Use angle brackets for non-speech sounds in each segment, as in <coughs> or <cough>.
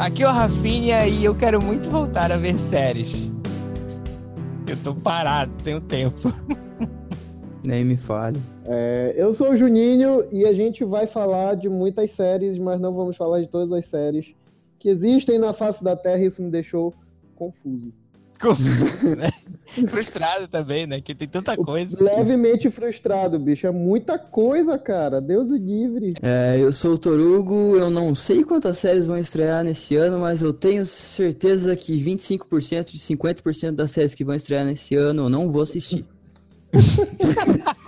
Aqui é o Rafinha e eu quero muito voltar a ver séries. Eu tô parado, tenho tempo. <laughs> Nem me fale. É, eu sou o Juninho e a gente vai falar de muitas séries, mas não vamos falar de todas as séries que existem na face da Terra e isso me deixou confuso. <laughs> Frustrado também, né? Que tem tanta coisa. Levemente frustrado, bicho. É muita coisa, cara. Deus o livre. É, eu sou o Torugo, eu não sei quantas séries vão estrear nesse ano, mas eu tenho certeza que 25% de 50% das séries que vão estrear nesse ano eu não vou assistir. <laughs>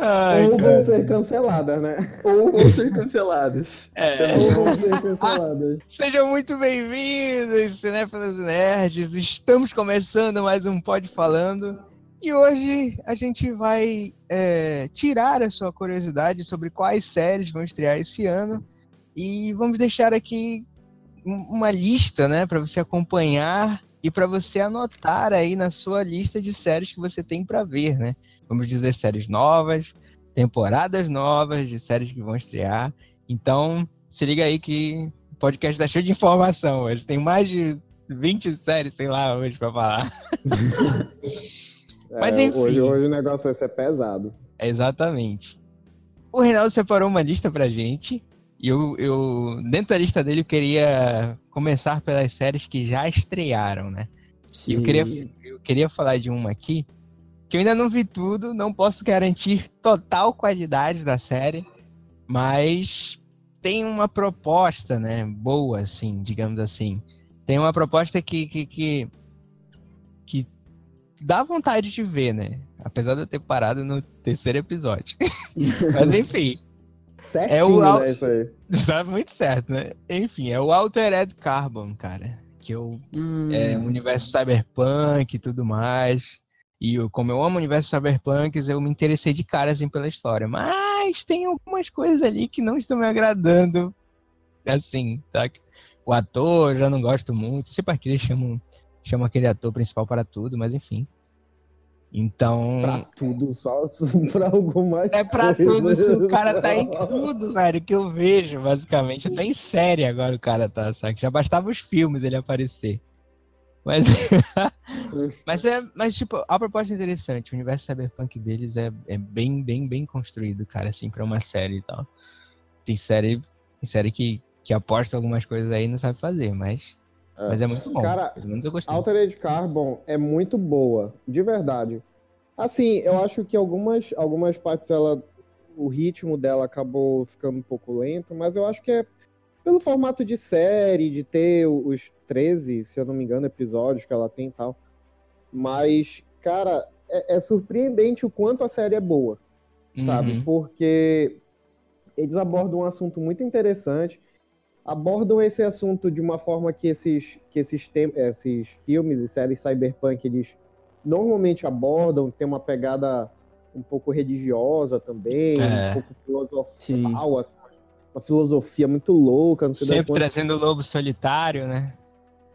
Ai, ou vão ser canceladas, né? Ou vão <laughs> ser canceladas. É. Ou vão ser canceladas. Sejam muito bem-vindos, Cinéfilos Nerds. Estamos começando mais um Pod Falando. E hoje a gente vai é, tirar a sua curiosidade sobre quais séries vão estrear esse ano. E vamos deixar aqui uma lista, né, para você acompanhar e para você anotar aí na sua lista de séries que você tem para ver, né? Vamos dizer séries novas, temporadas novas de séries que vão estrear. Então, se liga aí que o podcast tá cheio de informação hoje. Tem mais de 20 séries, sei lá, hoje para falar. <laughs> É, Mas enfim. Hoje, hoje o negócio vai ser pesado. exatamente. O Reinaldo separou uma lista pra gente. E eu, eu, dentro da lista dele, eu queria começar pelas séries que já estrearam, né? Sim. Eu queria, eu queria falar de uma aqui, que eu ainda não vi tudo, não posso garantir total qualidade da série, mas tem uma proposta, né? Boa, assim, digamos assim. Tem uma proposta que, que, que, que dá vontade de ver, né? Apesar de eu ter parado no terceiro episódio. <laughs> mas enfim. Certinho, é o, né, isso aí. Está <laughs> muito certo, né? Enfim, é o Altered Carbon, cara. Que eu, hum. é um universo cyberpunk e tudo mais. E eu, como eu amo o universo cyberpunk, eu me interessei de cara assim pela história. Mas tem algumas coisas ali que não estão me agradando. Assim, tá? O ator já não gosto muito. Sei para que eles chamam, chamam aquele ator principal para tudo, mas enfim. Então. Pra tudo, só <laughs> pra alguma É pra coisa. tudo, o cara tá em <laughs> tudo, velho, que eu vejo, basicamente. Até em série agora o cara tá, sabe? Já bastava os filmes ele aparecer. Mas. <laughs> mas é. Mas, tipo, a proposta é interessante. O universo cyberpunk deles é, é bem, bem, bem construído, cara, assim, pra uma série e tal. Tem série. Tem série que, que aposta algumas coisas aí e não sabe fazer, mas é. Mas é muito bom. Cara, Pelo menos eu gostei. Altered Carbon é muito boa, de verdade. Assim, eu acho que algumas, algumas partes ela. O ritmo dela acabou ficando um pouco lento, mas eu acho que é pelo formato de série, de ter os 13, se eu não me engano, episódios que ela tem e tal. Mas, cara, é, é surpreendente o quanto a série é boa, uhum. sabe? Porque eles abordam um assunto muito interessante abordam esse assunto de uma forma que esses, que esses, esses filmes e séries cyberpunk eles normalmente abordam, tem uma pegada um pouco religiosa também, é. um pouco filosofal, assim, uma filosofia muito louca. sempre trazendo o lobo solitário, né?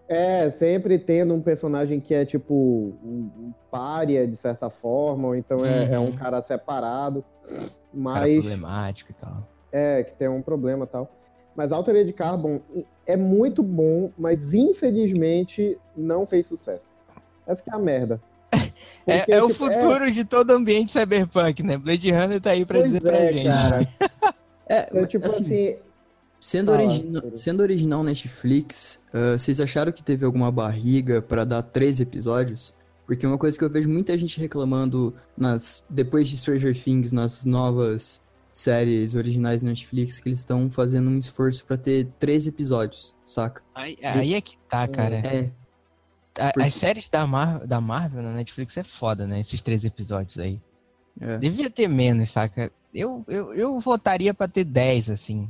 É, sempre tendo um personagem que é tipo um, pária, de certa forma, ou então uhum. é, é, um uhum. cara separado, mas... Cara problemático e tal. É, que tem um problema e tal. Mas Altered Carbon é muito bom, mas infelizmente não fez sucesso. Essa que é a merda. <laughs> É, Porque, é, é tipo, o futuro é... de todo ambiente cyberpunk, né? Blade Runner tá aí pra pois dizer é, pra gente. Cara. <laughs> é, então, tipo assim, assim Sendo, origi sendo original Netflix, uh, vocês acharam que teve alguma barriga para dar três episódios? Porque uma coisa que eu vejo muita gente reclamando nas depois de Stranger Things, nas novas séries originais Netflix que eles estão fazendo um esforço para ter três episódios, saca? Aí, aí é que tá, cara. É. A, As séries da, Mar da Marvel na Netflix é foda, né? Esses três episódios aí. É. Devia ter menos, saca? Eu, eu, eu votaria pra ter dez, assim.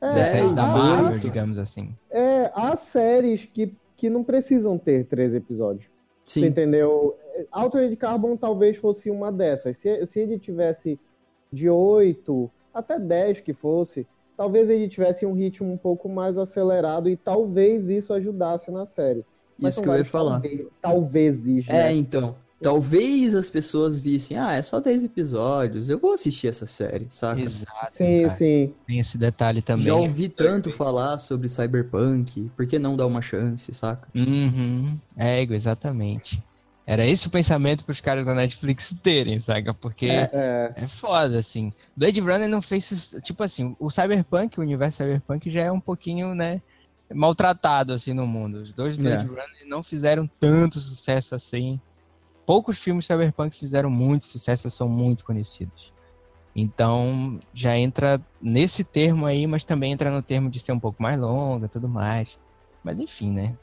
É, das séries da Marvel, digamos assim. É, há séries que, que não precisam ter três episódios. Sim. Você entendeu? Altered Carbon talvez fosse uma dessas. Se, se ele tivesse de 8 até 10 que fosse, talvez ele tivesse um ritmo um pouco mais acelerado e talvez isso ajudasse na série. Mas isso que eu ia falar. Talvez, talvez né? É, então. Talvez as pessoas vissem, ah, é só 10 episódios, eu vou assistir essa série, saca? Exato. Sim, cara. sim. Tem esse detalhe também. Já ouvi tanto falar sobre Cyberpunk, por que não dar uma chance, saca? Uhum. É, exatamente. Era esse o pensamento pros caras da Netflix terem, saca? Porque é, É, foda, assim. Blade Runner não fez. Tipo assim, o Cyberpunk, o universo Cyberpunk já é um pouquinho, né? Maltratado, assim, no mundo. Os dois Blade É. Runner não fizeram tanto sucesso assim. Poucos filmes Cyberpunk fizeram muito sucesso, são muito conhecidos. Então, já entra nesse termo aí, mas também entra no termo de ser um pouco mais longa e tudo mais. Mas enfim, né?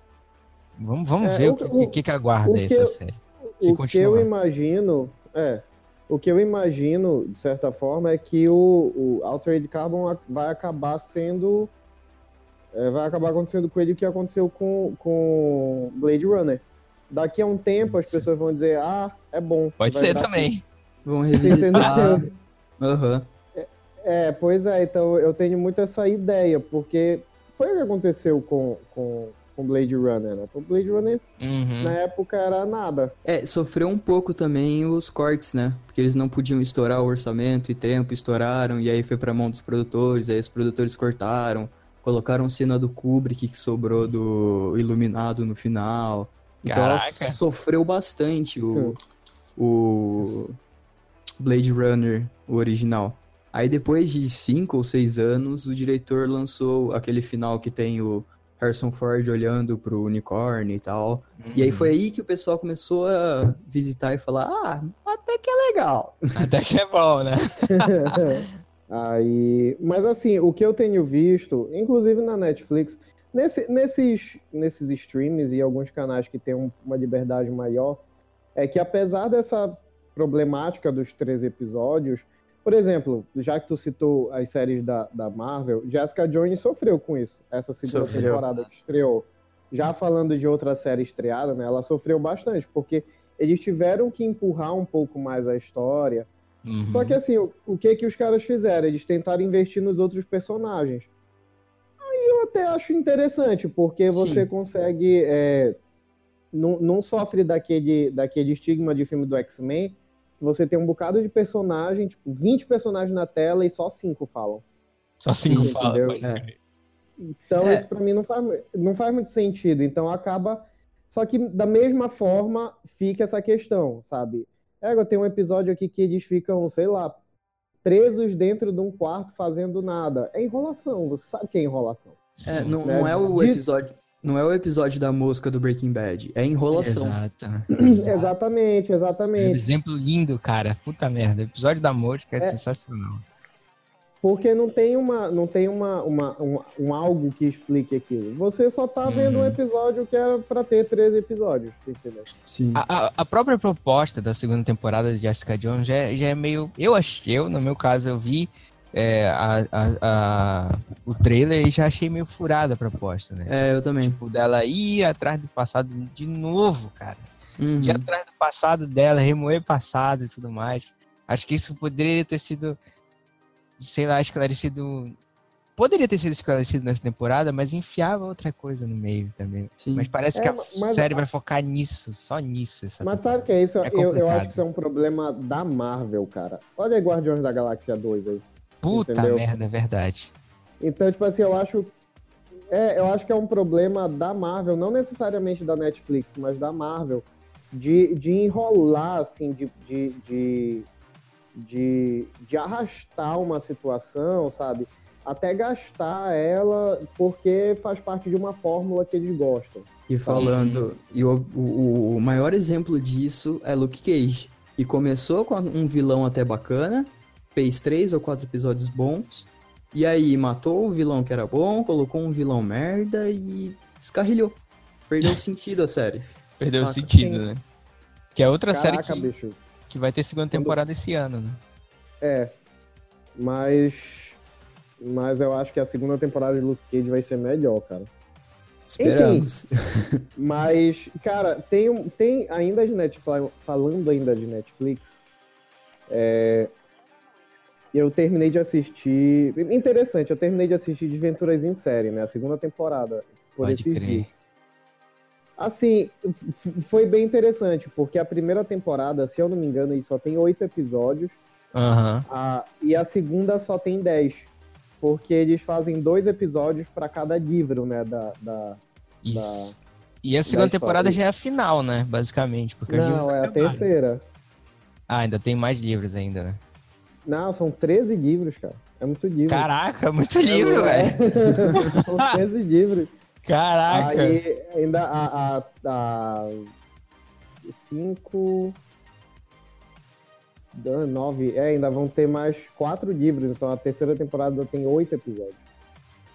Vamos, vamos É, ver o, que, o- que, que aguarda o que essa eu- série. Se o que eu continuar. imagino, é, o que eu imagino, de certa forma, é que o, o Altered Carbon vai acabar sendo. é, vai acabar acontecendo com ele o que aconteceu com, com Blade Runner. Daqui a um tempo as pessoas vão dizer, ah, é bom. Pode vai ser também. Vão revisitar. entendeu? Aham. É, pois é, então eu tenho muito essa ideia, porque foi o que aconteceu com, com, com Blade Runner, né? O Blade Runner, Uhum. na época, era nada. É, sofreu um pouco também os cortes, né? Porque eles não podiam estourar o orçamento e tempo, estouraram, e aí foi pra mão dos produtores, aí os produtores cortaram, colocaram cena do Kubrick que sobrou do Iluminado no final. Então ela Caraca. sofreu bastante o, o Blade Runner, o original. Aí depois de cinco ou seis anos, o diretor lançou aquele final que tem o Harrison Ford olhando pro unicórnio e tal. E aí Uhum. foi aí que o pessoal começou a visitar e falar, ah, até que é legal. <laughs> Até que é bom, né? <laughs> Aí, mas assim, o que eu tenho visto, inclusive na Netflix, nesse- nesses, nesses streams e alguns canais que têm um- uma liberdade maior, é que apesar dessa problemática dos três episódios, por exemplo, já que tu citou as séries da, da Marvel, Jessica Jones sofreu com isso, essa segunda Sofreu. temporada que estreou. Já falando de outra série estreada, né, ela sofreu bastante, porque eles tiveram que empurrar um pouco mais a história, Uhum. só que assim, o, o que que os caras fizeram? Eles tentaram investir nos outros personagens. Até acho interessante, porque você Sim. consegue. é, não, não sofre daquele, daquele estigma de filme do X-Men. Você tem um bocado de personagem, tipo, 20 personagens na tela e só 5 falam. Só cinco Sim, falas. entendeu? pode É. Então, É. isso pra mim não faz, não faz muito sentido. Então, acaba. Só que, da mesma forma, fica essa questão, sabe? É, tem um episódio aqui que eles ficam, sei lá, presos dentro de um quarto fazendo nada. É enrolação, você sabe que é enrolação. É, Sim. não, né? não é o De- episódio. Não é o episódio da mosca do Breaking Bad, é enrolação. Exato. <laughs> Exatamente, Um exatamente. exemplo lindo, cara. Puta merda. O episódio da mosca é, É. sensacional. Porque não tem uma, não tem uma, uma, um, um algo que explique aquilo. Você só tá vendo um Uhum. episódio que era pra ter 13 episódios, entendeu? Sim. A, a- a própria proposta da segunda temporada de Jessica Jones já, é- já é meio. Eu achei, eu, no meu caso, eu vi é, a, a- a- o trailer e já achei meio furada a proposta, né? É, eu também. Tipo, dela ir atrás do passado de novo, cara. Uhum. Ir atrás do passado dela, remoer passado e tudo mais. Acho que isso poderia ter sido, sei lá, esclarecido. Poderia ter sido esclarecido nessa temporada, mas enfiava outra coisa no meio também. Sim. Mas parece É, que a mas- série vai focar nisso, só nisso. Essa Mas temporada. sabe o que é isso? É eu, eu acho que isso é um problema da Marvel, cara. Olha aí Guardiões da Galáxia 2 aí. Puta entendeu? merda, é verdade. Então, tipo assim, eu acho. É, eu acho que é um problema da Marvel, não necessariamente da Netflix, mas da Marvel, de, de enrolar, assim, de, de, de, de, de arrastar uma situação, sabe? Até gastar ela porque faz parte de uma fórmula que eles gostam. E falando, e o, o, o maior exemplo disso é Luke Cage. E começou com um vilão até bacana, fez três ou quatro episódios bons, e aí matou o vilão que era bom, colocou um vilão merda e descarrilhou. Perdeu o <laughs> sentido a série. Perdeu o Saca? sentido, Sim. né? Que é outra Caraca, série que, bicho. que vai ter segunda Quando- temporada esse ano, né? É. Mas. Mas eu acho que a segunda temporada de Luke Cage vai ser melhor, cara. Esperamos. Mas, cara, tem, um- tem ainda de Netflix, falando ainda de Netflix, é, eu terminei de assistir. Interessante, eu terminei de assistir Desventuras em Série, né? A segunda temporada. Por Pode crer. dias. Assim, foi bem interessante, porque a primeira temporada, se eu não me engano, só tem oito episódios. Uhum. A, e a segunda só tem dez. Porque eles fazem dois episódios para cada livro, né? Da, da, da e a segunda temporada já é a final, né? Basicamente. Porque não, é a terceira. Ah, ainda tem mais livros ainda, né? Não, são 13 livros, cara. É muito livro. Caraca, muito livro, é, velho. <laughs> são 13 livros. Caraca! Aí ainda a, a, a cinco. Nove. É, ainda vão ter mais quatro livros, então a terceira temporada tem oito episódios.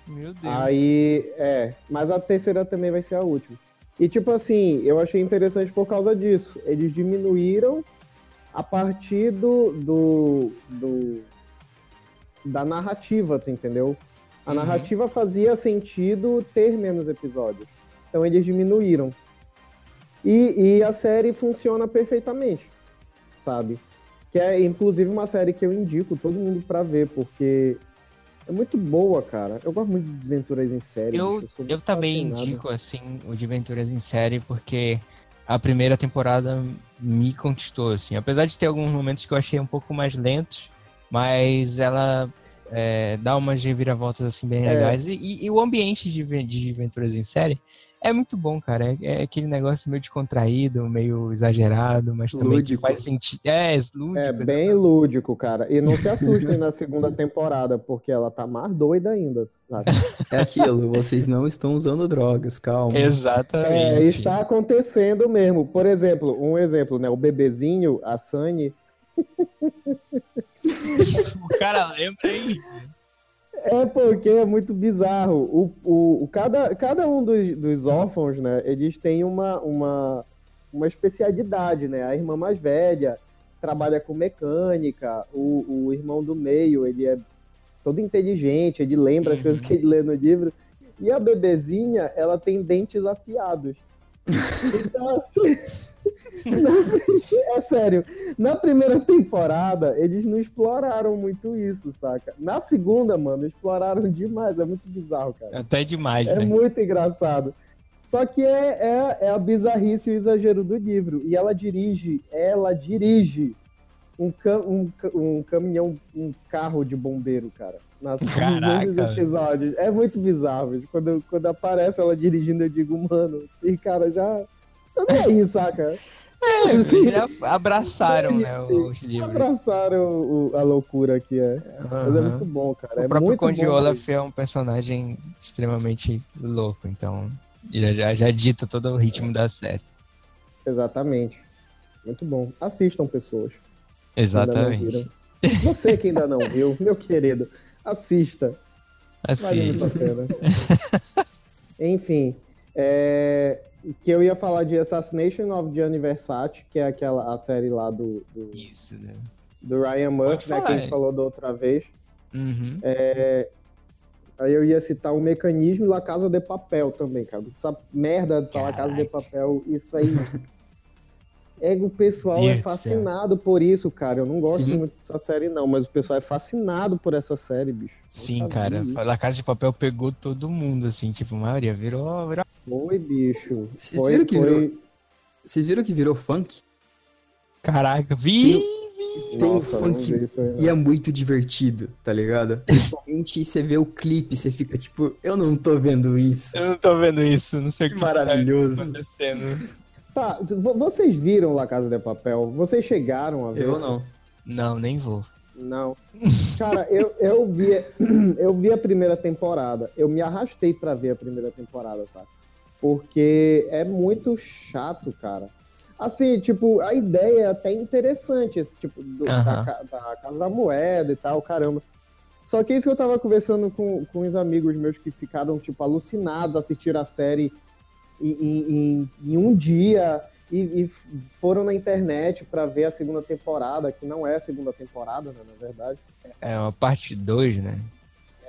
Meu Deus. Aí, é. Mas a terceira também vai ser a última. E tipo assim, eu achei interessante por causa disso. Eles diminuíram a partir do, do, do da narrativa, tu entendeu? A uhum. narrativa fazia sentido ter menos episódios. Então eles diminuíram. E, e a série funciona perfeitamente, sabe? Que é inclusive uma série que eu indico todo mundo para ver, porque é muito boa, cara. Eu gosto muito de Desventuras em série. Eu, eu, eu também indico, assim, o Desventuras em série, porque a primeira temporada me conquistou, assim. Apesar de ter alguns momentos que eu achei um pouco mais lentos, mas ela é, dá umas reviravoltas assim bem é. legais. E, e, e, o ambiente de, de aventuras em série é muito bom, cara. É, é, aquele negócio meio descontraído, meio exagerado, mas também lúdico. faz sentido. É, lúdico. É bem lúdico, cara. E não se assustem na segunda <laughs> temporada, porque ela tá mais doida ainda, sabe? É aquilo, vocês não estão usando drogas, calma. Exatamente. É, está acontecendo mesmo. Por exemplo, um exemplo, né? O bebezinho, a Sunny. <laughs> o cara lembra aí. É porque é muito bizarro. O, o, o, cada, cada um dos, dos órfãos, né? Eles têm uma, uma, uma especialidade, né? A irmã mais velha trabalha com mecânica, o, o irmão do meio, ele é todo inteligente, ele lembra as coisas que ele lê no livro. E a bebezinha, ela tem dentes afiados. <laughs> Então, assim <laughs> é sério, na primeira temporada, eles não exploraram muito isso, saca? Na segunda, mano, exploraram demais. É muito bizarro, cara. Até demais, É né? muito engraçado. Só que é, é, é, a bizarrice e o exagero do livro. E ela dirige, ela dirige um, cam um, um caminhão, um carro de bombeiro, cara. Nas Caraca. episódios. É muito bizarro. Quando, quando aparece ela dirigindo, eu digo, mano, sim, cara, já. Eu <laughs> nem aí, saca? É, assim, abraçaram, né, os livros. Abraçaram o, a loucura que é. Uhum. Mas é muito bom, cara. O é próprio Conde Olaf é um personagem extremamente louco, então já, já, já dita todo o ritmo da série. Exatamente. Muito bom. Assistam, pessoas. Exatamente. Você que ainda não viu, meu querido, assista. Assista. Vale <laughs> Enfim, é, que eu ia falar de Assassination of Gianni Versace, que é aquela a série lá do, do, Isso, né? do Ryan Murphy, né, que a gente falou da outra vez. Uhum. É, aí eu ia citar o mecanismo La Casa de Papel também, cara. Essa merda de La Casa de Papel, isso aí <laughs> É, o pessoal é fascinado por isso, cara. Eu não gosto Sim. muito dessa série, não, mas o pessoal é fascinado por essa série, bicho. Sim, cara. A Casa de Papel pegou todo mundo, assim, tipo, a maioria virou. virou... Foi, bicho. Vocês viram que foi... virou. Vocês viram que virou funk? Caraca, vi! Tem Nossa, funk aí, e é muito divertido, tá ligado? <laughs> Principalmente você vê o clipe, você fica tipo, eu não tô vendo isso. Eu não tô vendo isso, não sei o que tá maravilhoso. tá acontecendo. Tá, vocês viram La Casa de Papel? Vocês chegaram a ver? Eu não. Não, nem vou. Não. <laughs> Cara, eu, eu, vi, <clears throat> eu vi a primeira temporada. Eu me arrastei para ver a primeira temporada, sabe? Porque é muito chato, cara. Assim, tipo, a ideia é até interessante, esse tipo, do, da, da, Casa da Moeda e tal, caramba. Só que é isso que eu tava conversando com, com os amigos meus que ficaram, tipo, alucinados a assistir a série em, em, em um dia e, e, foram na internet para ver a segunda temporada, que não é a segunda temporada, né, na verdade. É uma parte 2, né?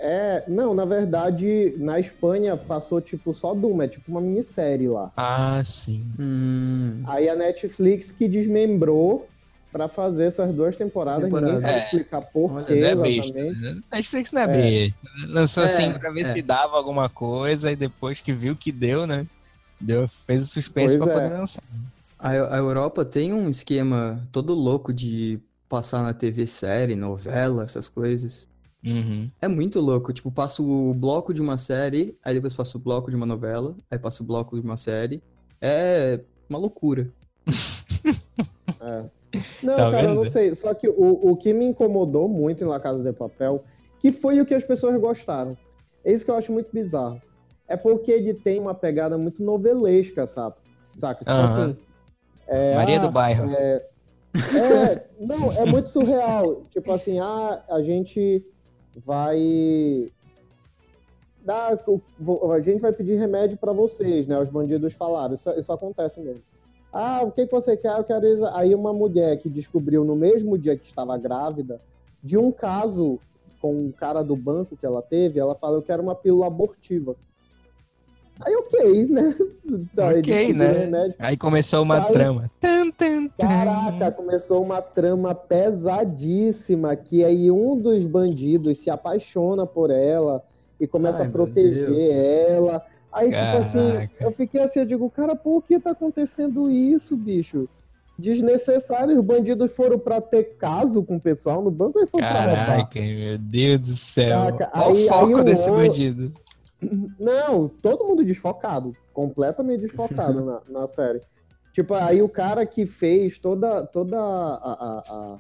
É, não, na verdade, na Espanha passou tipo só Doom, é tipo uma minissérie lá. Ah, sim. Hum. Aí a Netflix que desmembrou para fazer essas duas temporadas, Temporada. ninguém sabe é. explicar por quê é exatamente. Besta, né? Netflix não é, é. besta. Lançou assim é, pra ver é. se dava alguma coisa e depois que viu que deu, né? Deu, fez o suspense Pois pra é. poder lançar. A, a Europa tem um esquema todo louco de passar na TV série, novela, essas coisas. Uhum. É muito louco, tipo, passa o bloco de uma série, aí depois passa o bloco de uma novela, aí passa o bloco de uma série. É uma loucura. <laughs> É. Não, Tá cara, eu não sei. Só que o, o que me incomodou muito em La Casa de Papel, que foi o que as pessoas gostaram. É isso que eu acho muito bizarro. É porque ele tem uma pegada muito novelesca, sabe? Saca? Tipo Aham. assim. é, Maria ah, do Bairro. É, é, não, é muito surreal. Tipo assim, ah, a gente vai dar, a gente vai pedir remédio pra vocês, né? Os bandidos falaram, isso, isso acontece mesmo. Ah, o que, que você quer? Eu quero isso. Aí uma mulher que descobriu no mesmo dia que estava grávida de um caso com um cara do banco que ela teve, ela fala, eu quero uma pílula abortiva. Aí ok, né? Tá, eles Ok, né? remédio. Aí começou uma Sai- trama. Tan, tan, tan. Caraca, começou uma trama pesadíssima que aí um dos bandidos se apaixona por ela e começa Ai, a proteger ela. Aí, tipo assim, Caraca. eu fiquei assim, eu digo, cara, por que tá acontecendo isso, bicho? Desnecessário, os bandidos foram pra ter caso com o pessoal no banco e foram pra roubar. Caraca, meu Deus do céu. Caraca, Olha aí- o foco aí desse bandido. Não, todo mundo desfocado. Completamente desfocado <laughs> na, na série. Tipo, aí o cara que fez toda, toda a, a, a,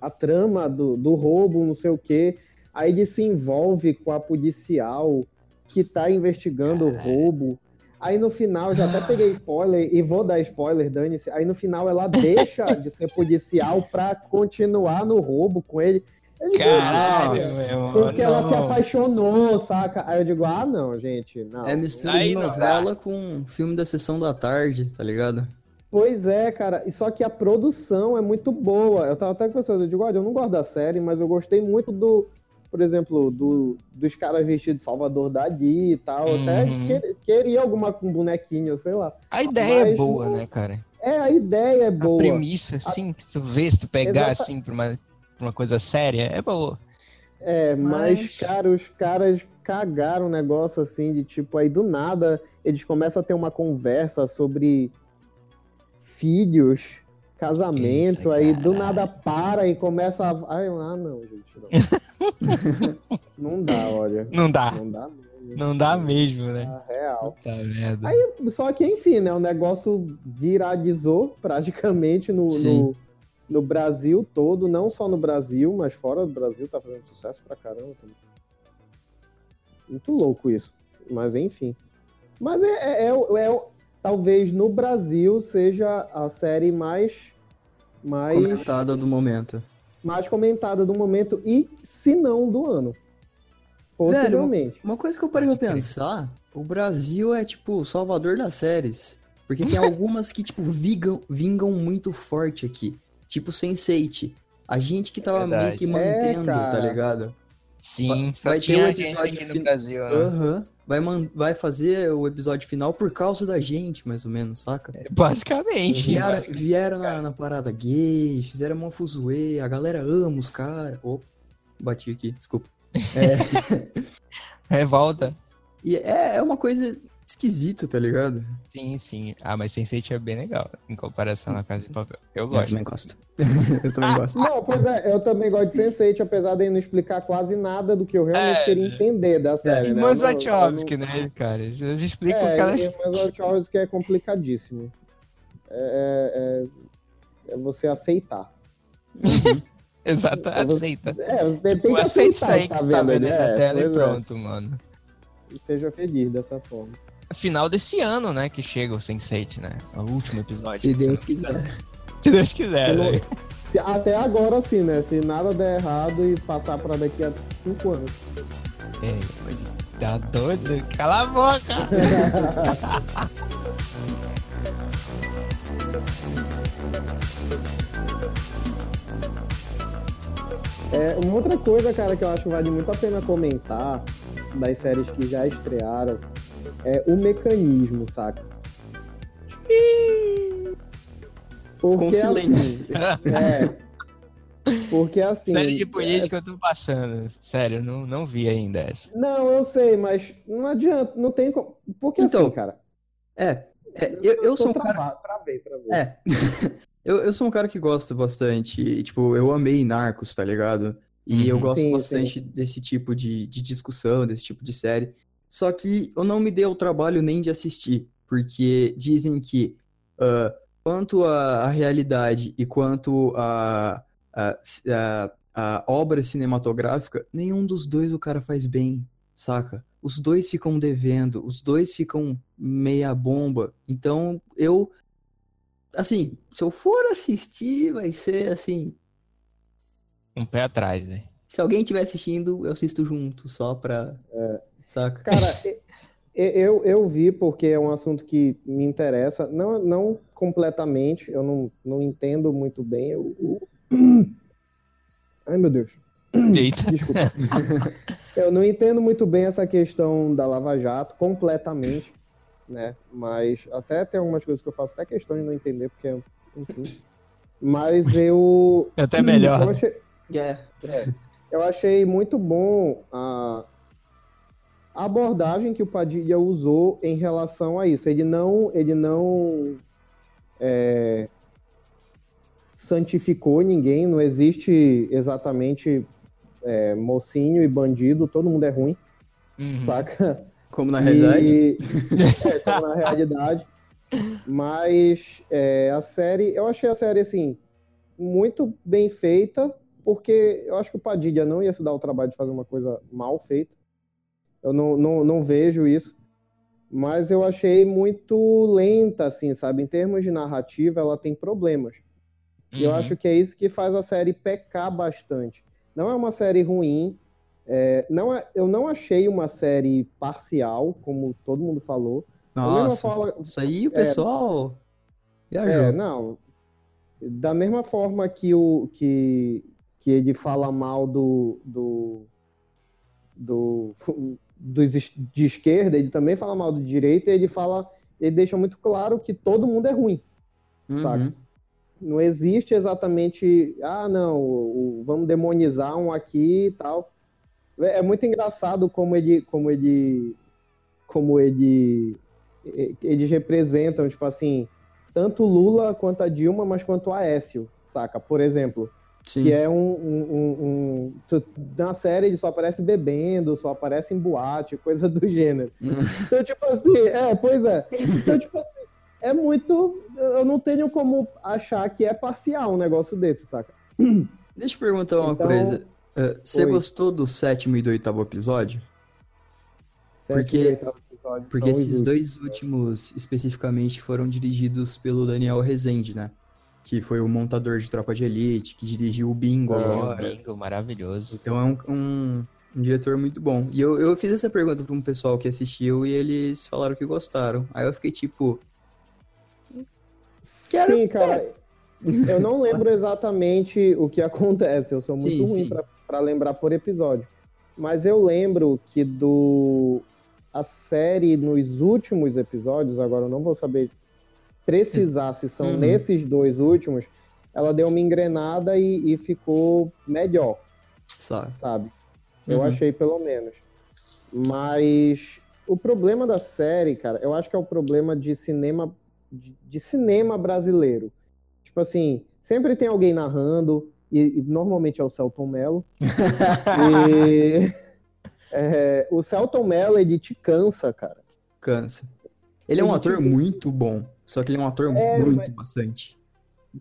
a trama do, do roubo, não sei o quê, aí ele se envolve com a policial que tá investigando o roubo. Aí no final, já até peguei spoiler e vou dar spoiler, dane-se. Aí no final ela deixa de ser policial pra continuar no roubo com ele. Digo, Caralho, meu. porque ela se não. apaixonou, saca? Aí eu digo, ah, não, gente, não. É mistura Aí de não novela com filme da sessão da tarde, tá ligado? Pois é, cara. E só que a produção é muito boa. Eu tava até pensando, eu digo, olha, eu não gosto da série, mas eu gostei muito do, por exemplo, do, dos caras vestidos de Salvador Dali e tal. Até Uhum. que- queria alguma com bonequinho, sei lá. A ideia é Mas boa, não- né, cara? É, a ideia é A boa. premissa, assim, se tu vê, se tu pegar, Exata- assim, pra uma, pra uma coisa séria, é boa. É, mas, Mas- cara, os caras cagaram um negócio assim de tipo, aí do nada eles começam a ter uma conversa sobre filhos, casamento, Eita, aí do caralho. nada para e começa a. Ai, ah, não, gente, não. <laughs> não dá, olha. Não dá. Não dá mesmo. Não dá mesmo, né? Tá real. Tá merda. Só que, enfim, né? O negócio viralizou praticamente no, no, no Brasil todo, não só no Brasil, mas fora do Brasil, tá fazendo sucesso pra caramba também. Muito louco isso. Mas enfim. Mas é, é, é, o- é talvez no Brasil seja a série mais. Mais Comentada do momento. mais comentada do momento e, se não, do ano. Possivelmente. Uma coisa que eu parei pra pensar, o Brasil é tipo o salvador das séries. Porque tem <laughs> algumas que, tipo, vingam, vingam muito forte aqui. Tipo Sense8. A gente que tava verdade. meio que É, mantendo, tá cara. ligado? Sim, só vai ter um episódio aqui no fin- Brasil, né? Aham. Vai, man- vai fazer o episódio final por causa da gente, mais ou menos, saca? Basicamente. Vieram, vieram na, na parada gay, fizeram uma fuzuê, a galera ama os caras. Opa, bati aqui, desculpa. É, <laughs> Revolta. e é, é uma coisa esquisita, tá ligado? Sim, sim. Ah, mas Sense8 é bem legal, em comparação na Casa de Papel. Eu Eu gosto. também gosto. <laughs> eu também gosto. Não, pois é, eu também gosto de Sense8, apesar de não explicar quase nada do que eu realmente É, queria entender da série, E né? Mas Eu não- eu Wachowski, né, cara? Eles explicam. É, mas <laughs> o Wachowski é complicadíssimo. É, é- é você aceitar. <laughs> Exato, É você- aceita. É, você tem Tipo, que aceita aceitar aí tu tá vendo aí né? na tela e é. pronto, mano. E seja feliz dessa forma. Final desse ano, né, que chega o Sense8, né? O último episódio. Se Deus quiser. Se Deus quiser, né? Se- até agora sim, né? Se nada der errado e passar pra daqui a cinco anos. É, pode- tá doido? Cala a boca! <laughs> É, uma outra coisa, cara, que eu acho que vale muito a pena comentar das séries que já estrearam é o mecanismo, saca? Porque, Com silêncio. Assim, é. Porque assim. Série de é, política eu tô passando. Sério, eu não, não vi ainda essa. não, eu sei, mas não adianta, não tem como. Porque Então, assim, cara. É, é eu, eu sou um cara. Travei, travei. É. <laughs> eu, eu sou um cara que gosta bastante. Tipo, eu amei Narcos, tá ligado? E uhum. eu gosto sim, bastante sim. desse tipo de, de discussão, desse tipo de série. Só que eu não me dei o trabalho nem de assistir, porque dizem que uh, quanto à realidade e quanto à a, a, a, a, obra cinematográfica, nenhum dos dois o cara faz bem, saca? Os dois ficam devendo, os dois ficam meia bomba. Então eu. Assim, se eu for assistir, vai ser assim, um pé atrás, né? Se alguém estiver assistindo, eu assisto junto, só pra. É. Saca? Cara, <laughs> eu, eu vi porque é um assunto que me interessa. Não, não completamente, eu não, não entendo muito bem. Eu... <clears throat> Ai, meu Deus. Eita. Desculpa. <laughs> eu não entendo muito bem essa questão da Lava Jato completamente, né? Mas até tem algumas coisas que eu faço até questão de não entender, porque, enfim. Mas eu. É até melhor. Eu achei, é, é. Eu achei muito bom a, a abordagem que o Padilha usou em relação a isso. Ele não, ele não é, santificou ninguém, não existe exatamente é, mocinho e bandido, todo mundo é ruim, uhum. saca? Como na realidade. <laughs> é, como na realidade. Mas é, a série, eu achei a série assim muito bem feita, porque eu acho que o Padilha não ia se dar o trabalho de fazer uma coisa mal feita. Eu não, não, não vejo isso. Mas eu achei muito lenta, assim, sabe? Em termos de narrativa, ela tem problemas. Uhum. E eu uhum. acho que é isso que faz a série pecar bastante. Não é uma série ruim. É, não é, eu não achei uma série parcial, como todo mundo falou. Nossa, forma, isso aí o é, pessoal... É, é, não. Da mesma forma que, o, que que ele fala mal do, do, do dos de esquerda, ele também fala mal do direita, e ele fala, ele deixa muito claro que todo mundo é ruim, uhum. sabe? Não existe exatamente, ah, não, o, o, vamos demonizar um aqui e tal. É, é muito engraçado como ele, como ele, como ele, eles representam, tipo assim, tanto Lula quanto a Dilma, mas quanto a Aécio, saca? Por exemplo, Sim. Que é um, um, um, um, Na série ele só aparece bebendo, só aparece em boate, coisa do gênero. <laughs> então, tipo assim, é, pois é. Então, tipo assim, é muito. Eu não tenho como achar que é parcial um negócio desse, saca? Deixa eu perguntar uma então, coisa. Uh, você gostou do sétimo e do oitavo episódio? Sétimo porque, e oitavo episódio. Porque esses dois últimos, especificamente, foram dirigidos pelo Daniel Rezende, né? Que foi o montador de Tropa de Elite, que dirigiu o Bingo é, agora. O Bingo, maravilhoso. Então é um, um, um diretor muito bom. E eu, eu fiz essa pergunta para um pessoal que assistiu e eles falaram que gostaram. Aí eu fiquei tipo. Sim, cara. Eu não lembro exatamente o que <laughs> acontece. Eu sou muito sim, ruim para lembrar por episódio. Mas eu lembro que do. A série, nos últimos episódios, agora eu não vou saber precisar, se são uhum. nesses dois últimos, ela deu uma engrenada e, e ficou melhor. Sabe? sabe? Eu uhum. achei pelo menos. Mas o problema da série, cara, eu acho que é o problema de cinema de, de cinema brasileiro. Tipo assim, sempre tem alguém narrando, e, e normalmente é o Celton Mello. <laughs> e <laughs> é, o Celton Mello, ele te cansa, cara. Cansa. Ele, ele é um ator te... muito bom. Só que ele é um ator é, muito mas... bastante.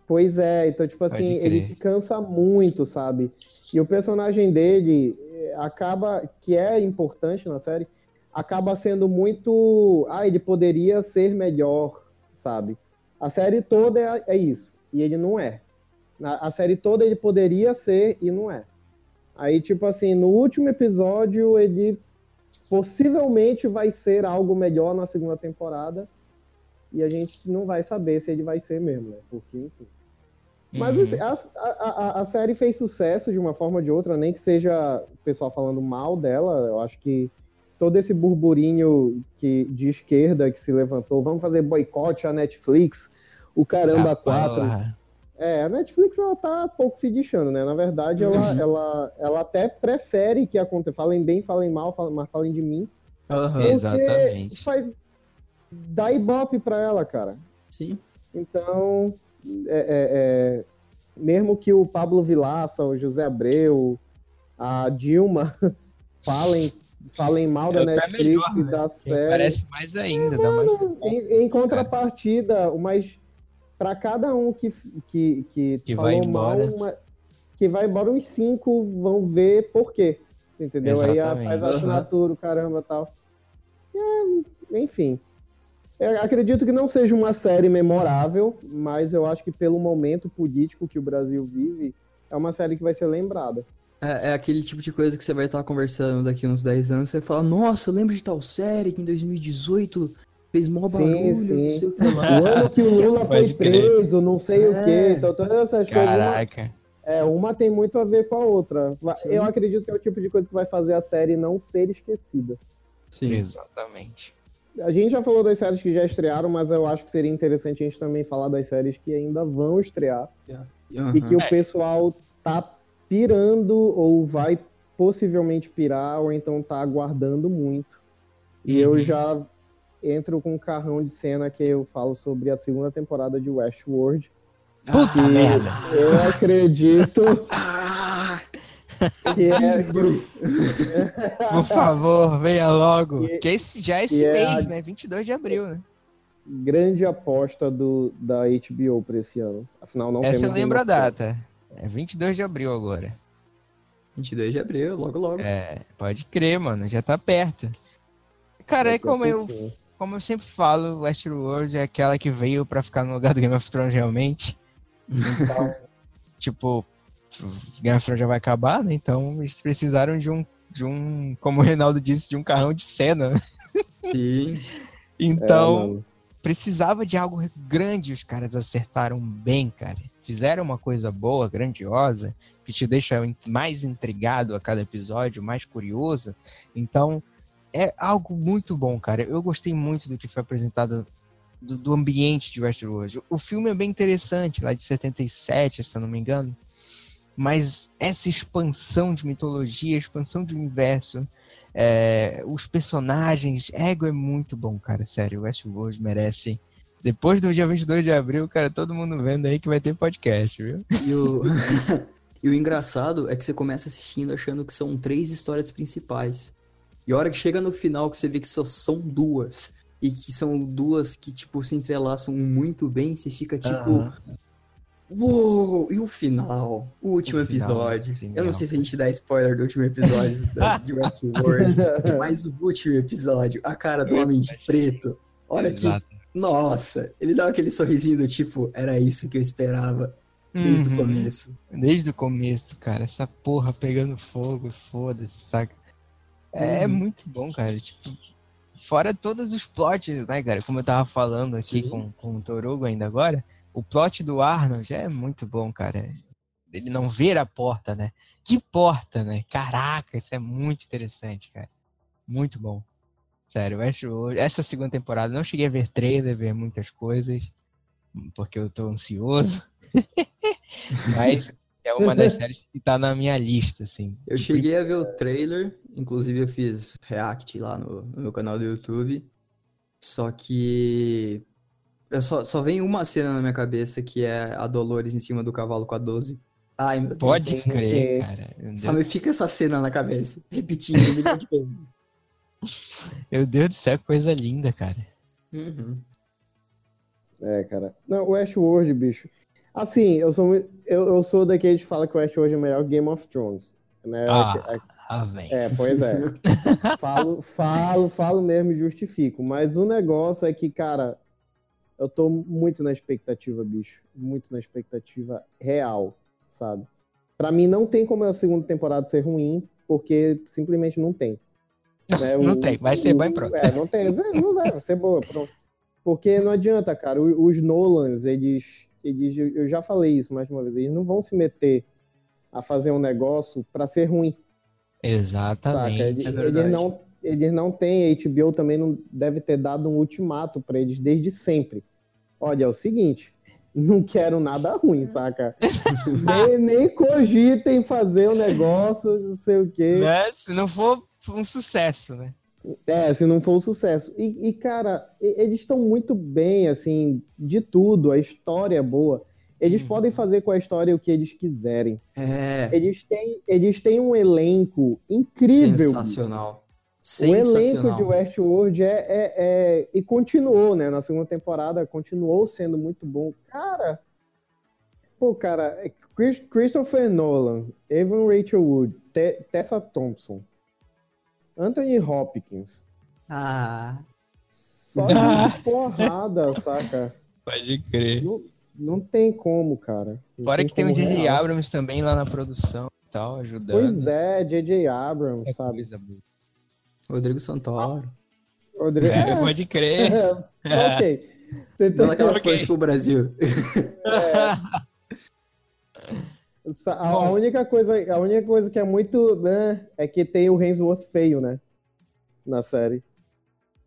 Pois é, então, tipo assim, ele te cansa muito, sabe? E o personagem dele eh, acaba, que é importante na série, acaba sendo muito. Ah, ele poderia ser melhor, sabe? A série toda é, é isso, e ele não é. A, a série toda ele poderia ser e não é. Aí, tipo assim, no último episódio, ele possivelmente vai ser algo melhor na segunda temporada e a gente não vai saber se ele vai ser mesmo, né? Porque, enfim. Mas uhum. Assim, a, a, a, série fez sucesso de uma forma ou de outra, nem que seja o pessoal falando mal dela. Eu acho que todo esse burburinho que, de esquerda que se levantou, vamos fazer boicote à Netflix, o caramba ah, quatro. É, a Netflix ela tá pouco se deixando, né? Na verdade, ela, uhum. ela, ela até prefere que aconteça. Falem bem, falem mal, falem, mas falem de mim. Uhum, exatamente. Faz, dá ibope pra ela, cara. Sim. Então, é, é, é, mesmo que o Pablo Vilaça, o José Abreu, a Dilma <laughs> falem, falem mal da Netflix melhor, e né? da série. Parece mais ainda. É, mano, mais... Em, em, contrapartida, mas para cada um que, que, que, que falou mal, uma, que vai embora, uns cinco vão ver por quê. Entendeu? Exatamente. Aí faz a assinatura, uhum. caramba tal. É, enfim. Eu acredito que não seja uma série memorável, mas eu acho que pelo momento político que o Brasil vive, é uma série que vai ser lembrada. É, é aquele tipo de coisa que você vai estar conversando daqui uns 10 anos, você fala, nossa, lembra de tal série que em 2018 fez mó barulho, sim, sim. O, o, ano que o <laughs> Lula foi preso, não sei é. o quê, então todas essas Caraca. coisas... Uma, é, uma tem muito a ver com a outra. Sim. Eu acredito que é o tipo de coisa que vai fazer a série não ser esquecida. Sim. Exatamente. A gente já falou das séries que já estrearam, mas eu acho que seria interessante a gente também falar das séries que ainda vão estrear. Yeah. Uhum. E que o é. pessoal tá pirando ou vai possivelmente pirar, ou então tá aguardando muito. E uhum. eu já entro com um carrão de cena que eu falo sobre a segunda temporada de Westworld. Puta merda! Eu acredito <laughs> que é... Por favor, venha logo. Que, que esse, já é esse mês, é a... né? 22 de abril, né? Grande aposta do, da HBO para esse ano. Afinal, não Essa eu lembro a data. É 22 de abril agora. 22 de abril, logo logo. É, pode crer, mano. Já tá perto. Cara, é como eu, como eu sempre falo, Westworld é aquela que veio para ficar no lugar do Game of Thrones realmente. <laughs> Então, tipo, Game of Thrones já vai acabar, né? Então eles precisaram de um, de um, como o Reinaldo disse, de um carrão de cena. Sim. <laughs> então, é, precisava de algo grande, os caras acertaram bem, cara. Fizeram uma coisa boa, grandiosa, que te deixa mais intrigado a cada episódio, mais curioso. Então, é algo muito bom, cara. Eu gostei muito do que foi apresentado do, do ambiente de Westworld. O filme é bem interessante, lá de 77, se eu não me engano. Mas essa expansão de mitologia, expansão de universo, é, os personagens, ego é muito bom, cara. Sério, Westworld merece. Depois do dia 22 de abril, cara, todo mundo vendo aí que vai ter podcast, viu? E o, <laughs> e o engraçado é que você começa assistindo achando que são três histórias principais. E a hora que chega no final, que você vê que só são duas, e que são duas que, tipo, se entrelaçam muito bem, você fica tipo. Uou! E o final? O último o final, episódio. Eu não sei se a gente dá spoiler do último episódio <laughs> de Westworld, mas o último episódio, a cara do Homem de Preto. Olha Exato. que. Nossa! Ele dá aquele sorrisinho do tipo, era isso que eu esperava. Desde uhum. o começo. Desde o começo, cara. Essa porra pegando fogo, foda-se, saca? É uhum. muito bom, cara. Tipo, fora todos os plots, né, cara? Como eu tava falando aqui com, com o Torugo ainda agora o plot do Arnold é muito bom, cara. Ele não ver a porta, né? Que porta, né? Caraca, isso é muito interessante, cara. Muito bom. Sério, essa segunda temporada não cheguei a ver trailer, ver muitas coisas, porque eu tô ansioso. <laughs> Mas é uma das séries que tá na minha lista, assim. Eu cheguei a ver o trailer, inclusive eu fiz react lá no, no meu canal do YouTube. Só que eu só, só vem uma cena na minha cabeça que é a Dolores em cima do cavalo com a 12. Ai, meu Deus. Pode crer, cara. Só me fica essa cena na cabeça, repetindo. Meu Deus do céu, coisa linda, cara. Uhum. É, cara. Não, o Westworld, bicho. Assim, eu sou, eu, eu sou daqueles que fala que o Westworld é melhor Game of Thrones. Né? Ah, é, ah, vem. É, pois é. <laughs> falo, falo, falo mesmo e justifico. Mas o negócio é que, cara, eu tô muito na expectativa, bicho. Muito na expectativa real, sabe? Para mim não tem como a segunda temporada ser ruim, porque simplesmente não tem. Né? <laughs> não o, tem, vai ser bem pronto. É, não tem, não vai, vai ser boa, pronto. Porque não adianta, cara, os Nolans, eles, eles, eu já falei isso mais uma vez, eles não vão se meter a fazer um negócio para ser ruim. Exatamente. Eles, é eles, não, eles não têm, a HBO também não deve ter dado um ultimato para eles desde sempre. Olha, é o seguinte, não quero nada ruim, saca? <laughs> nem, nem cogitem fazer o um negócio, não sei o quê. Né? Se não for um sucesso, né? É, se não for um sucesso. E, e cara, eles estão muito bem, assim, de tudo, a história é boa. Eles hum. podem fazer com a história o que eles quiserem. É. Eles têm, eles têm um elenco incrível. Sensacional. Sensacional. O elenco de Westworld é, é, é, E continuou, né? Na segunda temporada, continuou sendo muito bom. Cara. Pô, cara, é Chris, Christopher Nolan, Evan Rachel Wood, Tessa Thompson, Anthony Hopkins. Ah. Só de <laughs> porrada, saca? Pode crer. Não, não tem como, cara. Não Fora tem que tem o J.J. Abrams também lá na produção e tal, ajudando. Pois é, J.J. Abrams, é sabe? Rodrigo Santoro. Rodrigo... É, pode crer. <laughs> é, ok. Tentando aquela okay. força pro Brasil. É. A, a, única coisa, a única coisa que é muito, né, é que tem o Hemsworth feio, né? Na série.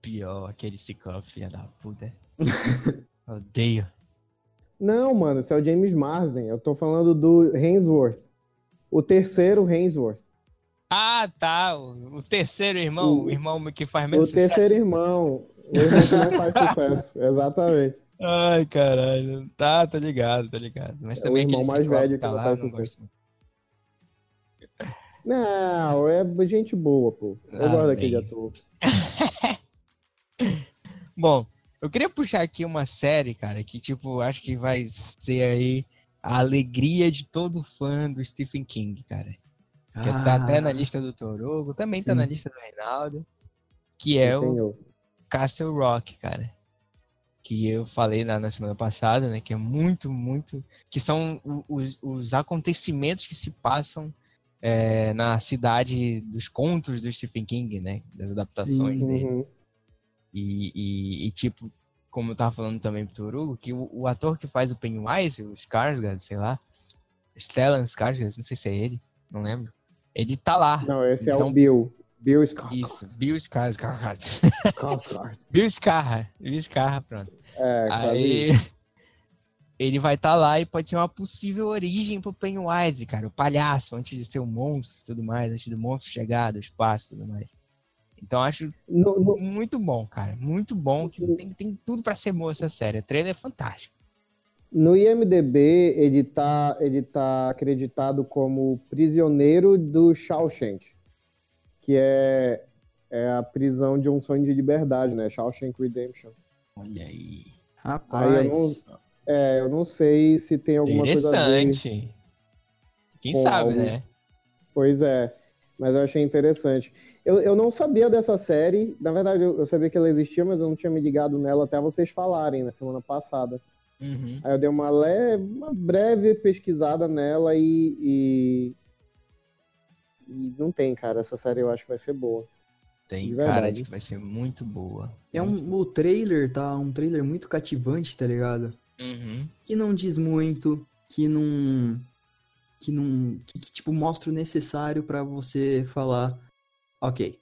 Pior, aquele Ciclope, filha da puta. <laughs> Odeio. Não, mano, esse é o James Marsden. Eu tô falando do Hemsworth. O terceiro Hemsworth. Ah, tá. O, o terceiro irmão, o, o, irmão que faz menos o sucesso. O terceiro irmão. O irmão que não faz sucesso. <laughs> Exatamente. Ai, caralho. Tá, tô ligado, tô ligado. Mas é também o irmão mais velho tá que lá, faz sucesso. Não, é gente boa, pô. Eu ah, gosto daquele ator. <laughs> Bom, eu queria puxar aqui uma série, cara, que, tipo, acho que vai ser aí a alegria de todo fã do Stephen King, cara. Que ah, tá até na lista do Torugo, também sim. tá na lista do Reinaldo. Que é sim, o Castle Rock, cara que eu falei na, na, semana passada, né? Que é muito, muito. Que são os, os acontecimentos que se passam é, na cidade dos contos do Stephen King, né? Das adaptações Sim, dele. Uhum. E, e, e, tipo, como eu tava falando também pro Torugo, que o, o, ator que faz o Pennywise, o Skarsgård, sei lá, Stellan Skarsgård, não sei se é ele, não lembro. Ele tá lá. Não, esse então, é o Bill. Bill Skarsgård. Isso, Bill Skarsgård. <laughs> Bill Skarsgård. Bill Skarsgård, pronto. É, Aí <laughs> ele vai estar tá lá e pode ser uma possível origem pro Pennywise, cara. O palhaço, antes de ser um monstro e tudo mais, antes do monstro chegar do espaço e tudo mais. Então acho no, no... muito bom, cara. Muito bom. que tem, tem tudo para ser boa essa série. O trailer é fantástico. No IMDB, ele tá, ele tá acreditado como prisioneiro do Shawshank que é, é a prisão de um sonho de liberdade, né? Shawshank Redemption. Olha aí. Rapaz. Aí eu, não, é, eu não sei se tem alguma coisa a ver. Interessante. Quem sabe, algum... né? Pois é. Mas eu achei interessante. Eu, eu não sabia dessa série. Na verdade, eu, eu sabia que ela existia, mas eu não tinha me ligado nela até vocês falarem na semana passada. Uhum. Aí eu dei uma, leve, uma breve pesquisada nela e, e, e não tem, cara. Essa série eu acho que vai ser boa. Tem cara de que vai ser muito boa. É um, o trailer, tá? Um trailer muito cativante, tá ligado? Uhum. Que não diz muito, que não. Que não. Que, que tipo, mostra o necessário para você falar. Ok.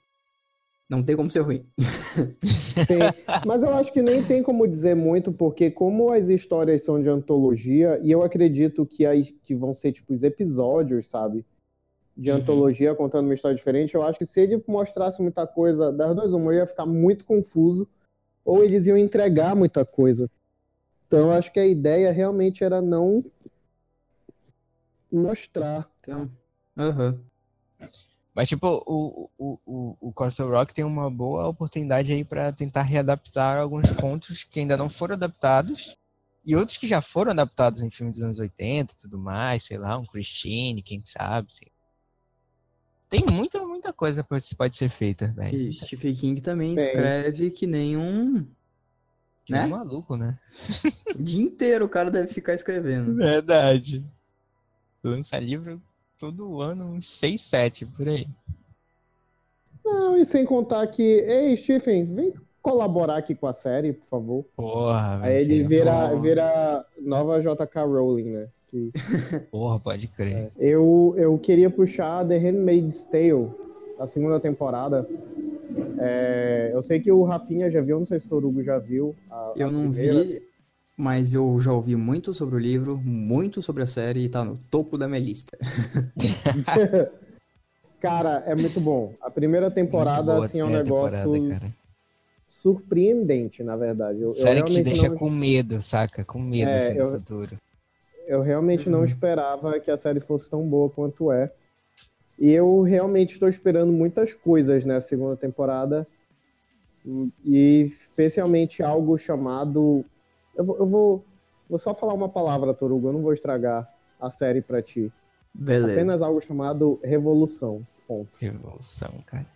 Não tem como ser ruim. <laughs> Sim, mas eu acho que nem tem como dizer muito, porque como as histórias são de antologia, e eu acredito que, as, que vão ser, tipo, os episódios, sabe? de uhum. antologia contando uma história diferente, eu acho que se ele mostrasse muita coisa das duas, uma, eu ia ficar muito confuso, ou eles iam entregar muita coisa. Então, eu acho que a ideia realmente era não mostrar. Então, uhum. Mas, tipo, o, o, o, o Costa Rock tem uma boa oportunidade aí para tentar readaptar alguns contos que ainda não foram adaptados e outros que já foram adaptados em filmes dos anos 80 e tudo mais, sei lá, um Christine, quem sabe, sei tem muita, muita coisa que pode ser feita, velho. E Stephen King também escreve que nem um. Que né? um maluco, né? o dia inteiro o cara deve ficar escrevendo. <laughs> Verdade. Lança livro todo ano, uns 6, 7 por aí. Não, e sem contar que. Ei, Stephen, vem colaborar aqui com a série, por favor. Porra, Aí ele vira, vira nova JK Rowling, né? Que... <laughs> Porra, pode crer. É, eu, eu queria puxar The Handmaid's Tale, a segunda temporada. É, eu sei que o Rafinha já viu, não sei se o Torugo já viu. A, eu a não primeira. vi, mas eu já ouvi muito sobre o livro, muito sobre a série e tá no topo da minha lista. <laughs> Cara, é muito bom. A primeira temporada, assim, é um negócio surpreendente, na verdade. Eu, Série eu que deixa não... com medo, saca? Com medo, é, assim, eu... no futuro. Eu realmente uhum. não esperava que a série fosse tão boa quanto é. E eu realmente estou esperando muitas coisas na né, segunda temporada. E especialmente algo chamado. Eu vou, eu vou, vou só falar uma palavra, Torugo, eu não vou estragar a série para ti. Beleza. Apenas algo chamado Revolução. Ponto. Revolução, cara.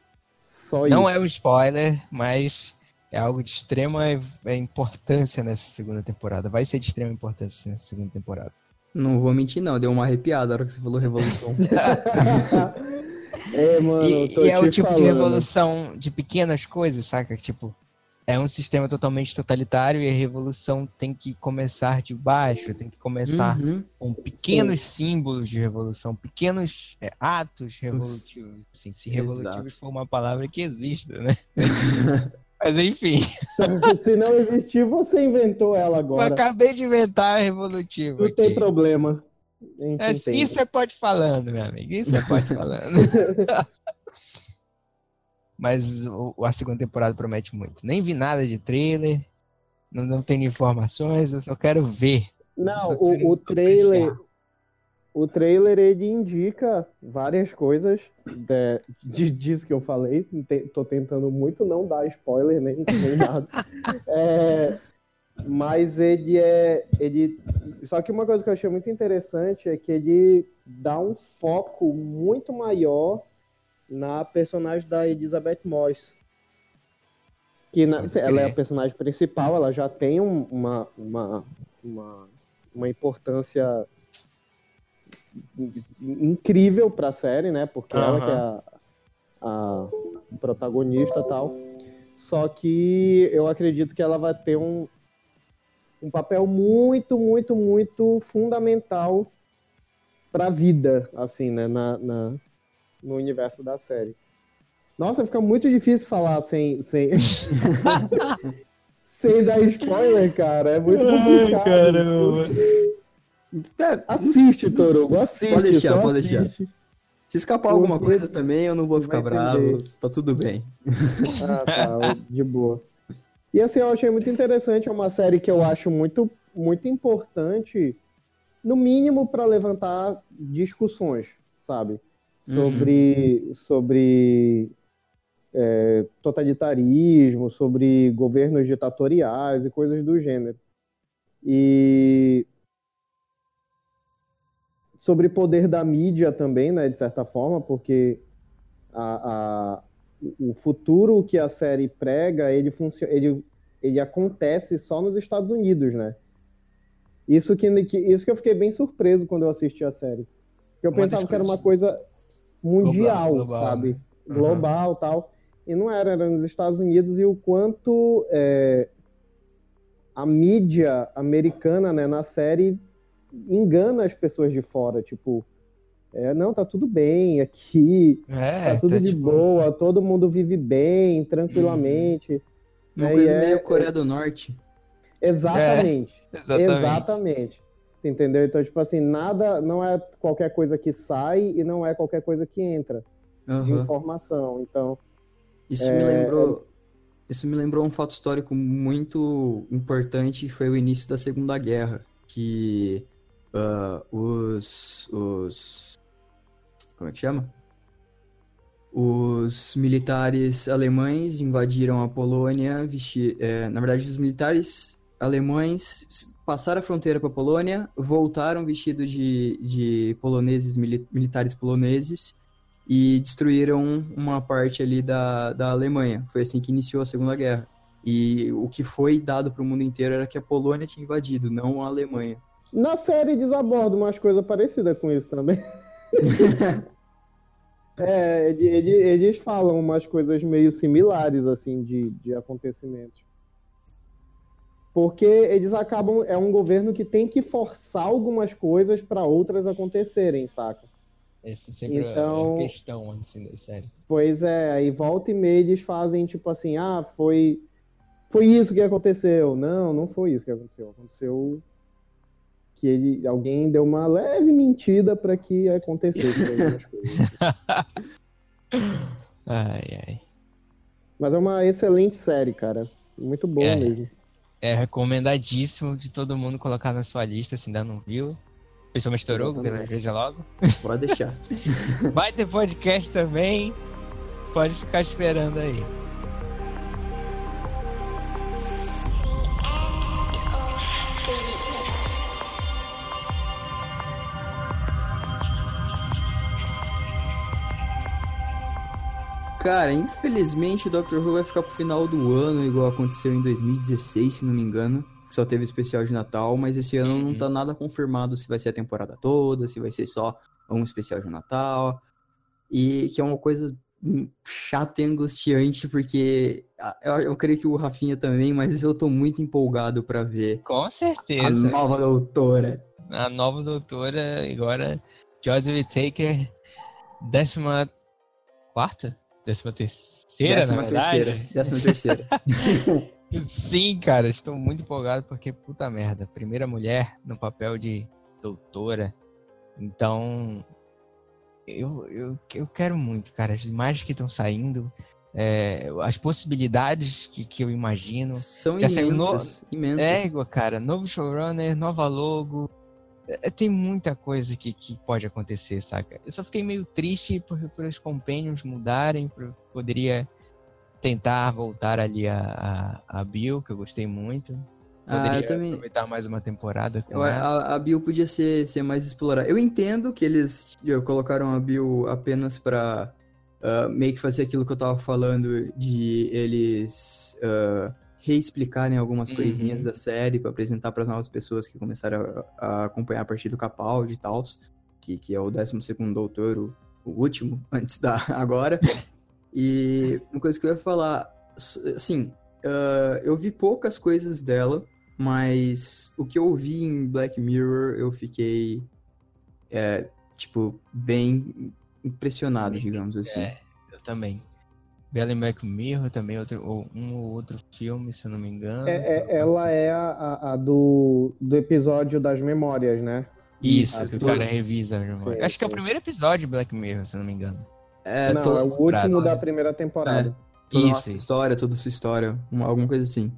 Só não isso. é um spoiler, mas é algo de extrema importância nessa segunda temporada. Vai ser de extrema importância nessa segunda temporada. Não vou mentir, não. Deu uma arrepiada na hora que você falou revolução. <laughs> é, mano. E, e é o tipo falando. de revolução de pequenas coisas, saca? Tipo, é um sistema totalmente totalitário e a revolução tem que começar de baixo, tem que começar uhum. com pequenos Sim. símbolos de revolução, pequenos é, atos revolutivos. Assim, se revolutivos Exato. for uma palavra que exista, né? <laughs> Mas enfim. <laughs> Se não existir, você inventou ela agora. Eu acabei de inventar a revolutiva. Não aqui. tem problema. É, isso você pode falando, meu amigo. Isso você pode falando. <laughs> Mas o, a segunda temporada promete muito. Nem vi nada de trailer, não, não tenho informações, eu só quero ver. Não, o, o trailer. O trailer ele indica várias coisas de, de, disso que eu falei. Tô tentando muito não dar spoiler nem, nem nada. <laughs> é, mas ele é. Ele, só que uma coisa que eu achei muito interessante é que ele dá um foco muito maior na personagem da Elizabeth Moss. Que na, ela é a personagem principal, ela já tem um, uma, uma, uma, uma importância incrível para a série, né? Porque uhum. ela que é a, a protagonista tal. Só que eu acredito que ela vai ter um, um papel muito, muito, muito fundamental para a vida, assim, né? Na, na, no universo da série. Nossa, fica muito difícil falar sem, sem, <laughs> sem dar spoiler, cara. É muito complicado. Ai, caramba. É, assiste, Toro. Assiste. Pode deixar, pode assiste. deixar. Se escapar alguma coisa também, eu não vou ficar bravo. Tá tudo bem. Ah, tá. De boa. E assim, eu achei muito interessante. É uma série que eu acho muito, muito importante, no mínimo, para levantar discussões, sabe? Sobre, uhum. sobre é, totalitarismo, sobre governos ditatoriais e coisas do gênero. E sobre poder da mídia também, né, de certa forma, porque a, a, o futuro que a série prega, ele, ele, ele acontece só nos Estados Unidos, né? Isso que, isso que eu fiquei bem surpreso quando eu assisti a série. Porque eu uma pensava que era uma coisa mundial, global, global, sabe? Uhum. Global tal. E não era, era nos Estados Unidos e o quanto é, a mídia americana né, na série engana as pessoas de fora, tipo, é, não, tá tudo bem aqui, é, tá tudo tá, de tipo... boa, todo mundo vive bem, tranquilamente. Uhum. Uma né, coisa é, meio Coreia do Norte. Exatamente, é, exatamente. Exatamente. Entendeu? Então, tipo assim, nada, não é qualquer coisa que sai e não é qualquer coisa que entra uhum. de informação. Então. Isso me é, lembrou. É isso me lembrou um fato histórico muito importante, que foi o início da Segunda Guerra, que uh, os, os. Como é que chama? Os militares alemães invadiram a Polônia, vestir, é, na verdade, os militares alemães passaram a fronteira para a Polônia, voltaram vestidos de, de poloneses, militares poloneses, e destruíram uma parte ali da, da Alemanha. Foi assim que iniciou a Segunda Guerra. E o que foi dado para o mundo inteiro era que a Polônia tinha invadido, não a Alemanha. Na série eles abordam umas coisas parecidas com isso também. <laughs> é, eles, eles falam umas coisas meio similares, assim, de, de acontecimentos. Porque eles acabam. É um governo que tem que forçar algumas coisas para outras acontecerem, saca? Essa sempre então, é a questão, assim, da série. Pois é, aí volta e meia eles fazem, tipo assim, ah, foi. Foi isso que aconteceu. Não, não foi isso que aconteceu. Aconteceu que ele, alguém deu uma leve mentira para que acontecesse algumas coisas. <laughs> Ai, ai. Mas é uma excelente série, cara. Muito boa É. mesmo. É recomendadíssimo de todo mundo colocar na sua lista se ainda não viu. Principalmente Torugo, veja logo. Pode deixar. <laughs> Vai ter podcast também. Pode ficar esperando aí. Cara, infelizmente o Doctor Who vai ficar pro final do ano, igual aconteceu em 2016, se não me engano. Só teve o especial de Natal, mas esse ano não Uhum. tá nada confirmado se vai ser a temporada toda, se vai ser só um especial de Natal. E que é uma coisa chata e angustiante, porque eu, eu creio que o Rafinha também, mas eu tô muito empolgado pra ver Com a certeza. nova doutora. A nova doutora, agora, Jodie Whittaker, décima quarta? Décima terceira, décima na verdade? terceira. Décima terceira. <laughs> <laughs> Sim, cara, estou muito empolgado porque, puta merda, primeira mulher no papel de doutora. Então, eu, eu, eu quero muito, cara. As imagens que estão saindo, é, as possibilidades que, que eu imagino. São Já saiu no- imensas, imensas. É, cara, novo showrunner, nova logo. É, tem muita coisa que, que pode acontecer, saca? Eu só fiquei meio triste por, por os companions mudarem, por, poderia tentar voltar ali a, a, a Bill, que eu gostei muito. Poderia Ah, eu também. aproveitar mais uma temporada com Eu- a, a Bill podia ser, ser mais explorada. Eu entendo que eles colocaram a Bill apenas pra ah, meio que fazer aquilo que eu tava falando de eles ah, reexplicarem algumas Uhum. coisinhas da série pra apresentar para novas pessoas que começaram a, a acompanhar a partir do Capaldi e tal, que, que é o 12 segundo doutor, o, o último, <laughs> antes da agora. E uma coisa que eu ia falar, assim, ah, eu vi poucas coisas dela, mas o que eu vi em Black Mirror, eu fiquei, é, tipo, bem impressionado, digamos assim. É, eu também. Bella Black Mirror também, outro, ou um ou outro filme, se eu não me engano. É, é- ela é a, a- a do, do episódio das memórias, né? Isso, Ah, que o cara revisa a memória. Sim, Acho que é o sim. primeiro episódio de Black Mirror, se eu não me engano. É, Não, toda, é o último da primeira temporada. toda a Isso, história, toda a sua história, uma- alguma coisa assim.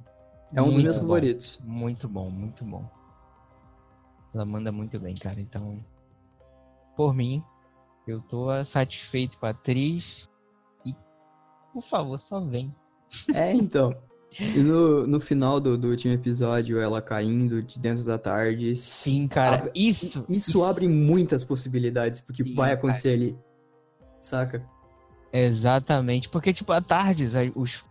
É um dos Muito meus bom. favoritos. Muito bom, muito bom. Ela manda muito bem, cara. Então, por mim, eu tô satisfeito com a atriz. Por favor, só vem. É, então. E no, no final do, do último episódio, ela caindo de dentro da tarde. Sim, cara. Abre- isso. Isso abre muitas possibilidades porque Sim, vai acontecer ali. Saca? Exatamente. Porque, tipo, a Tardes, a- os.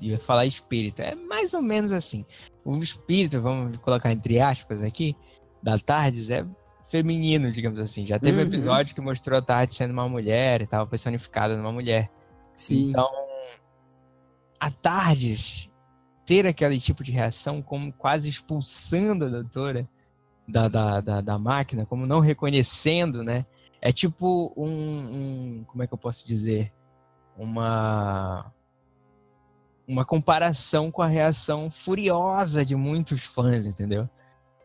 ia falar espírito. É mais ou menos assim. O espírito, vamos colocar entre aspas aqui, da Tardes é feminino, digamos assim. Já teve um Uhum. episódio que mostrou a Tardes sendo uma mulher e tava personificada numa mulher. Sim. Então, a Tardes ter aquele tipo de reação, como quase expulsando a doutora da, da, da, da máquina, como não reconhecendo, né? É tipo um, um- Como é que eu posso dizer? Uma. Uma comparação com a reação furiosa de muitos fãs, entendeu?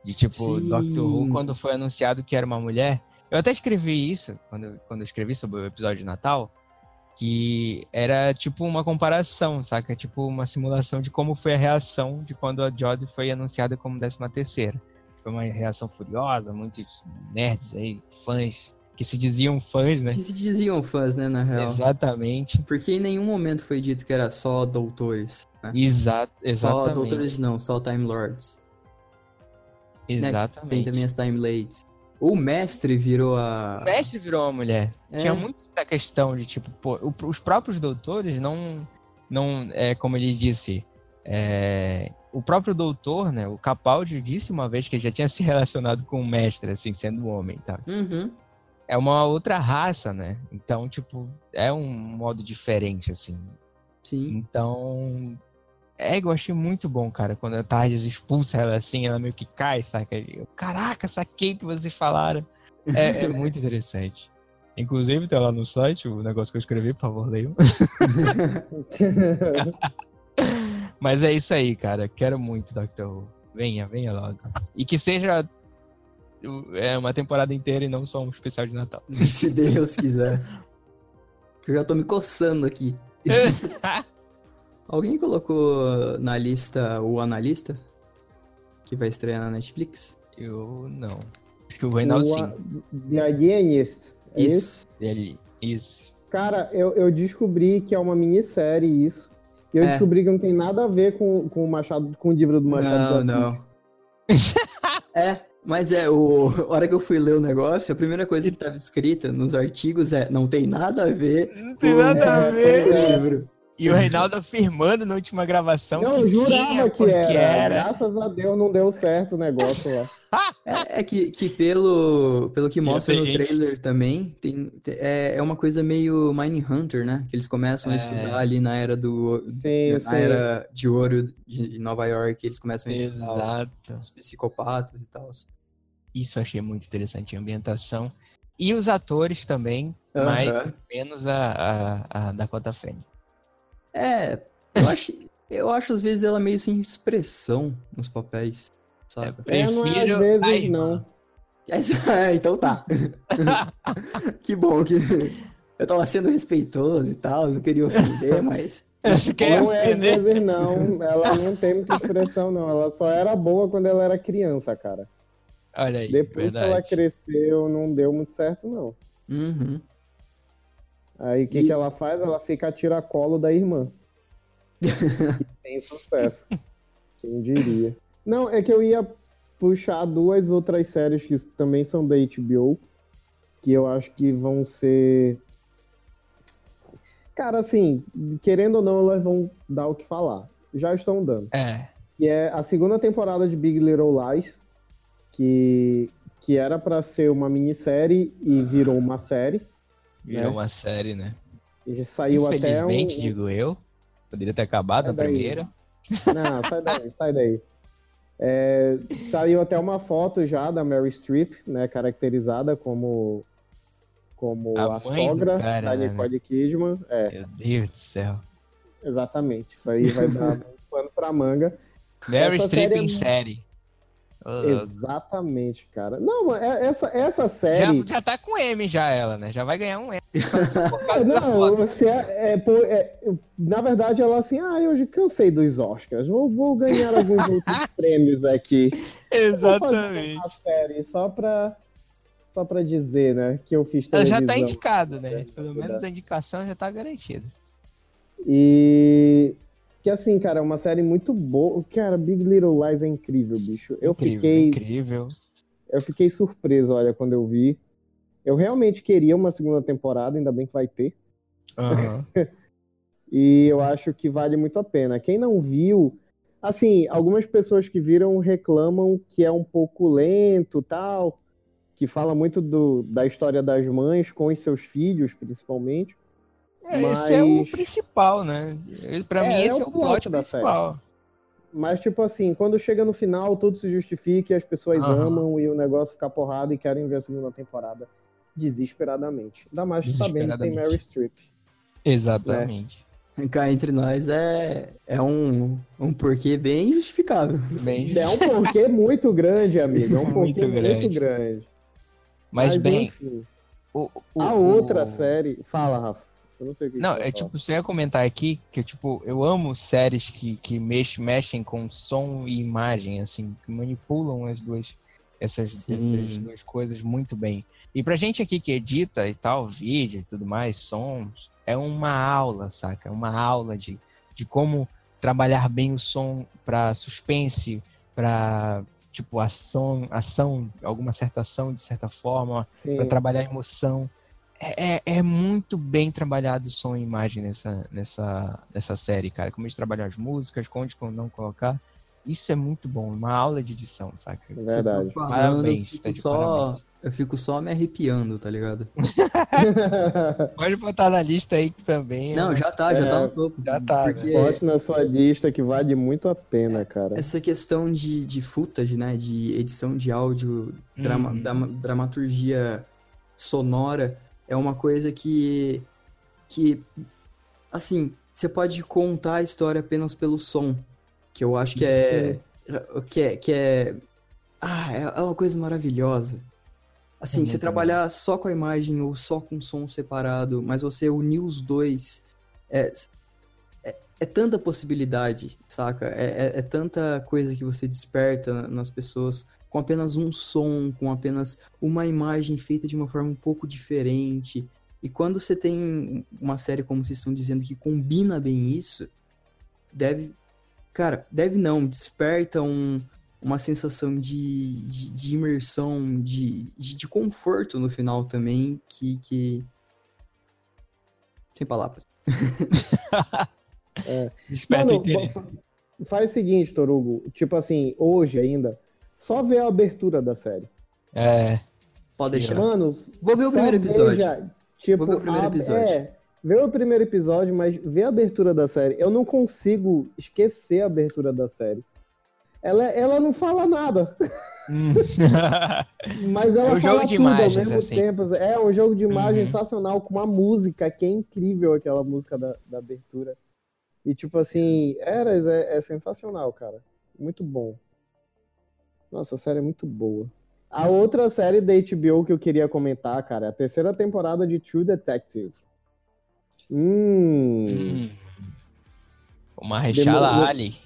De tipo, Sim. Doctor Who, quando foi anunciado que era uma mulher. Eu até escrevi isso, quando, quando eu escrevi sobre o episódio de Natal, que era tipo uma comparação, saca? Tipo uma simulação de como foi a reação de quando a Jodie foi anunciada como 13 terceira. Foi uma reação furiosa, muitos nerds aí, fãs, que se diziam fãs, né? Que se diziam fãs, né, na real. Exatamente. Porque em nenhum momento foi dito que era só doutores. né? Exato, Só exatamente. doutores não, só Time Lords. Tem Exatamente. também as Time Ladies. O mestre virou a. O mestre virou uma mulher. É. Tinha muito essa questão de, tipo, pô, os próprios doutores não. não é, como ele disse. é, o próprio doutor, né? O Capaldi disse uma vez que ele já tinha se relacionado com o mestre, assim, sendo homem, tá? Uhum. É uma outra raça, né? Então, tipo, é um modo diferente, assim. Sim. Então. É, eu achei muito bom, cara. Quando a Tardes expulsa ela assim, ela meio que cai, saca? Eu, Caraca, saquei o que vocês falaram. É, é <laughs> muito interessante. Inclusive, tá lá no site o negócio que eu escrevi, por favor, leiam. <laughs> Mas é isso aí, cara. Quero muito Doctor Who. Venha, venha logo. E que seja é, uma temporada inteira e não só um especial de Natal. <laughs> Se Deus quiser. eu já tô me coçando aqui. Alguém colocou na lista o Analista? Que vai estrear na Netflix? Eu não. Acho que o Reinaldo sim. The Alienist. É isso. Isso. isso. Cara, eu, eu descobri que é uma minissérie isso. E eu é. descobri que não tem nada a ver com, com o Machado, com o livro do Machado Não, não. <laughs> é, mas é, o, a hora que eu fui ler o negócio, a primeira coisa que estava escrita nos artigos é não tem nada a ver. Não tem nada a ver. Com o livro. E o Reinaldo afirmando na última gravação. Não, que jurava que era. era. Graças a Deus não deu certo o negócio lá. <laughs> é, é que, que pelo, pelo que mostra no gente... trailer também, tem, é, é uma coisa meio Hunter, né? Que eles começam é. a estudar ali na era do. Sim, na sim. era de ouro de Nova York, eles começam a estudar Exato. Os, os psicopatas e tal. Isso eu achei muito interessante, a ambientação. E os atores também, uh -huh. mais menos a, a, a Dakota Fanning. É, eu acho, eu acho às vezes ela meio sem expressão nos papéis, sabe? Eu prefiro é, não é às vezes não. <laughs> É, então tá. <laughs> que bom que eu tava sendo respeitoso e tal, não queria ofender, mas. não é às vezes não, ela não tem muita expressão não, ela só era boa quando ela era criança, cara. Olha aí, Depois verdade. que ela cresceu, não deu muito certo não. Uhum. Aí o que, e... que ela faz? Ela fica a tiracolo da irmã. <laughs> tem sucesso. Quem diria? Não, é que eu ia puxar duas outras séries que também são da HBO, que eu acho que vão ser. Cara, assim, querendo ou não, elas vão dar o que falar. Já estão dando. É. Que é a segunda temporada de Big Little Lies, que, que era para ser uma minissérie e virou uma série. Virou né? uma série, né? E saiu até um... digo eu. Poderia ter acabado sai a daí. primeira. Não, sai daí, sai daí. É, saiu até uma foto já da Mary Streep, né? Caracterizada como, como a, a sogra cara, da né? Nicole né? Kidman. É. Meu Deus do céu. Exatamente. Isso aí vai dar um <laughs> pano pra manga. Mary Streep série é... em série. Exatamente, cara. Não, é, essa, essa série. Já, já tá com M, já ela, né? Já vai ganhar um M. <laughs> não, você é, é, é, na verdade, ela assim, ah, eu cansei dos Oscars, vou, vou ganhar alguns outros <laughs> prêmios aqui. Exatamente. Uma série só pra, só pra dizer, né, que eu fiz televisão. Ela já tá indicado, né? Pelo menos a indicação já tá garantida. E que assim, cara, é uma série muito boa. Cara, Big Little Lies é incrível, bicho. Eu incrível, fiquei. Incrível. Eu fiquei surpreso, olha, quando eu vi. Eu realmente queria uma segunda temporada, ainda bem que vai ter. Uhum. <laughs> e eu acho que vale muito a pena. Quem não viu, assim, algumas pessoas que viram reclamam que é um pouco lento, tal, que fala muito do, da história das mães com os seus filhos, principalmente. É, mas... Esse é o principal, né? Pra é, mim, esse é, é o plot principal. Série. Mas, tipo assim, quando chega no final, tudo se justifica, as pessoas uhum. amam e o negócio fica porrada e querem ver a segunda temporada desesperadamente. Ainda mais sabendo que tem Mary Streep. Exatamente. Né? Cá entre nós é, é um, um porquê bem justificável. Bem... É um porquê muito grande, amigo. É um <laughs> porquê muito grande. Muito grande. Mas, Mas bem. Enfim, o, o, a outra o... série. Fala, Rafa. Eu não sei o que Não, que é tipo, você ia comentar aqui que, tipo, eu amo séries que, que mex, mexem com som e imagem, assim, que manipulam as duas, essas, essas duas coisas muito bem. E pra gente aqui que edita e tal, vídeo e tudo mais, sons, é uma aula, saca? É uma aula de, de como trabalhar bem o som para suspense, para tipo ação, ação, alguma certa ação de certa forma, para trabalhar emoção é, é muito bem trabalhado o som e imagem nessa, nessa, nessa série, cara. Como eles trabalham as músicas, onde não colocar. Isso é muito bom, uma aula de edição, saca? É verdade. Tá parabéns, tá só... Parabéns. Eu fico só me arrepiando, tá ligado? <laughs> <laughs> Pode botar na lista aí também. Não, já tá, já tá é, tá no topo. Já tá. Porque... Né? Bote na sua lista que vale muito a pena, cara. Essa questão de, de footage, né? De edição de áudio, drama, hum. dramaturgia sonora é uma coisa que que assim, você pode contar a história apenas pelo som, que eu acho que é que é que é ah, é, é uma coisa maravilhosa. Assim, você trabalhar só com a imagem ou só com som separado, mas você unir os dois, é, é, é tanta possibilidade, saca? É, é, é, tanta coisa que você desperta nas pessoas com apenas um som, com apenas uma imagem feita de uma forma um pouco diferente. E quando você tem uma série, como vocês estão dizendo, que combina bem isso, deve. Cara, deve não, desperta um, uma sensação de, de, de imersão, de, de, de, conforto no final também, que. que... Sem palavras. <laughs> é. Mano, faz o seguinte, Torugo. Tipo assim, hoje ainda, só vê a abertura da série. É. Pode deixar. Mano, vou ver o primeiro episódio. Veja, tipo, vou ver o primeiro episódio. É, vê o primeiro episódio, mas vê a abertura da série. Eu não consigo esquecer a abertura da série. Ela, ela não fala nada. Hum. <laughs> Mas ela é um fala jogo de tudo imagens, ao mesmo assim. tempo. É um jogo de imagem uhum. sensacional, com uma música que é incrível, aquela música da, da abertura. E tipo assim, Eras é, é sensacional, cara. Muito bom. Nossa, a série é muito boa. A outra série da HBO que eu queria comentar, cara, é a terceira temporada de True Detective. Hum. hum. Rechala Ali.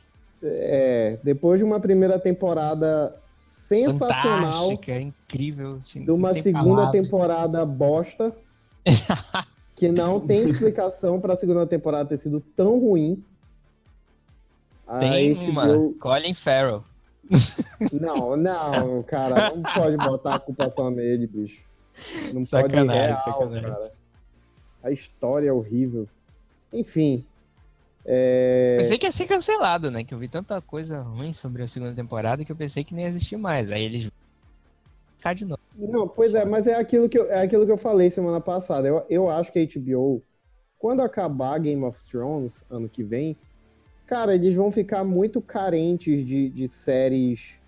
É, depois de uma primeira temporada sensacional. Fantástica, incrível. Assim, de uma segunda palavras. temporada bosta. <laughs> que não tem explicação para a segunda temporada ter sido tão ruim. Tem uma, Colin Farrell. Não, não, cara, não pode botar a culpa só nele, bicho. Não sacanagem, pode real, sacanagem. cara. A história é horrível. Enfim, é... Pensei que ia ser cancelado, né? Que eu vi tanta coisa ruim sobre a segunda temporada que eu pensei que nem ia existir mais. Aí eles ficar de novo. Não, pois é, mas é aquilo que eu, é aquilo que eu falei semana passada. Eu, eu acho que a HBO, quando acabar Game of Thrones ano que vem, cara, eles vão ficar muito carentes de, de séries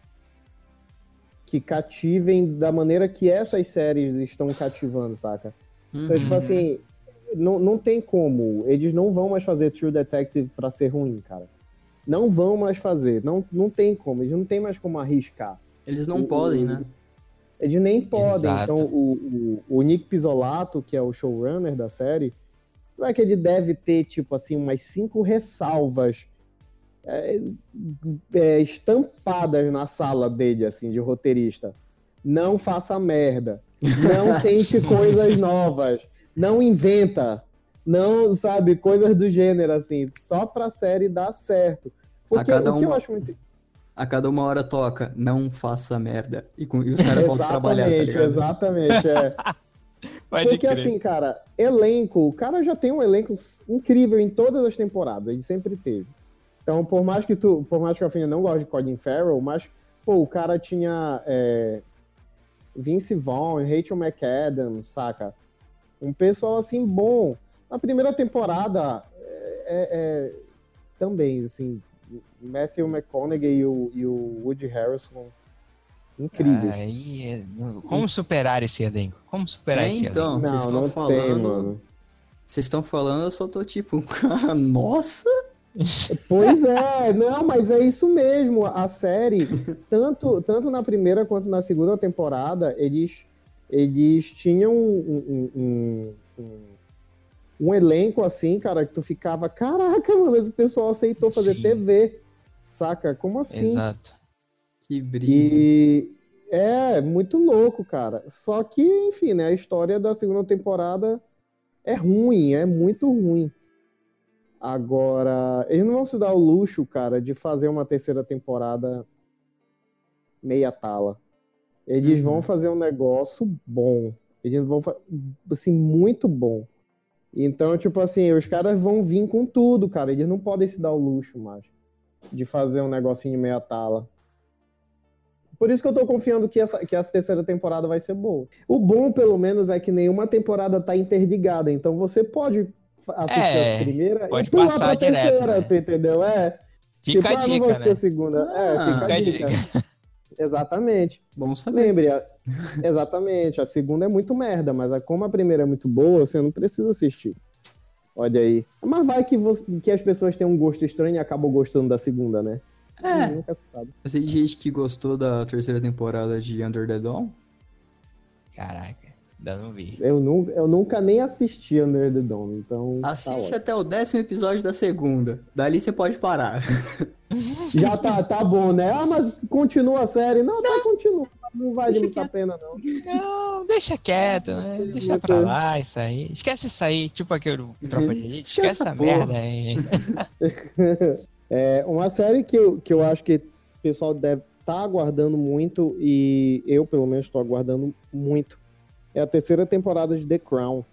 que cativem da maneira que essas séries estão cativando, saca? Uhum. Então, tipo assim, não, não tem como. Eles não vão mais fazer True Detective para ser ruim, cara. Não vão mais fazer. Não, não tem como. Eles não tem mais como arriscar. Eles não o, podem, o, né? Eles nem podem. Exato. Então, o, o, o Nick Pisolato, que é o showrunner da série, não é que ele deve ter, tipo assim, umas cinco ressalvas é, é, estampadas na sala dele, assim, de roteirista. Não faça merda. Não <laughs> tente coisas novas não inventa, não, sabe, coisas do gênero, assim, só pra série dar certo. Porque a cada o que uma... eu acho muito. A cada uma hora toca, não faça merda. E, com... e os caras vão <laughs> trabalhar, tá ligado? Exatamente, é. <laughs> Porque crer. assim, cara, elenco, o cara já tem um elenco incrível em todas as temporadas, ele sempre teve. Então, por mais que tu, por mais que a Finha não goste de Colin Farrell, mas, pô, o cara tinha é, Vince Vaughn, Rachel McAdams, saca? Um pessoal assim bom. Na primeira temporada é, é, é também, assim, Matthew McConaughey e o, e o Woody Harrison incríveis. é... Como superar esse elenco? Como superar é, esse então, elenco? Então, vocês estão falando. Tem, vocês estão falando, eu só tô tipo, <laughs> nossa! Pois é, não, mas é isso mesmo. A série, tanto, tanto na primeira quanto na segunda temporada, eles eles tinham um, um, um, um, elenco assim, cara, que tu ficava, caraca, mano, esse pessoal aceitou fazer Sim. TV, saca? Como assim? Exato. Que brisa. E é muito louco, cara. Só que, enfim, né, a história da segunda temporada é ruim, é muito ruim. Agora, eles não vão se dar o luxo, cara, de fazer uma terceira temporada meia tala. Eles uhum. vão fazer um negócio bom. Eles vão assim muito bom. Então, tipo assim, os caras vão vir com tudo, cara. Eles não podem se dar o luxo mais de fazer um negocinho meia tala. Por isso que eu tô confiando que essa, que essa terceira temporada vai ser boa. O bom, pelo menos, é que nenhuma temporada tá interligada. Então você pode assistir é, a primeira pode e pular passar pra direto, terceira, né? tu entendeu? É. Fica tipo, a ah, dica, né? a segunda. É, ah, é, fica, fica a dica. dica. <laughs> Exatamente. Bom saber. Lembre, exatamente, a segunda é muito merda, mas a... como a primeira é muito boa, você não precisa assistir. Olha aí. Mas vai que, você... que as pessoas têm um gosto estranho e acabam gostando da segunda, né? É. Nunca se sabe. Eu sei de gente que gostou da terceira temporada de Under the Dawn. Caraca, ainda não vi. Eu nunca, eu nunca nem assisti Under the Dome, então. tá Assiste tá até o décimo episódio da segunda. Dali você pode parar. <laughs> Já tá, tá bom, né? Ah, mas continua a série. Não, não. tá continua. Não vale muita a pena, não. Não, deixa quieto, né? Deixa pra lá isso aí. Esquece isso aí, tipo aquele Tropa de Elite. Esquece essa merda aí. <laughs> é, uma série que eu, que eu acho que o pessoal deve estar tá aguardando muito, e eu, pelo menos, estou aguardando muito, é a terceira temporada de The Crown.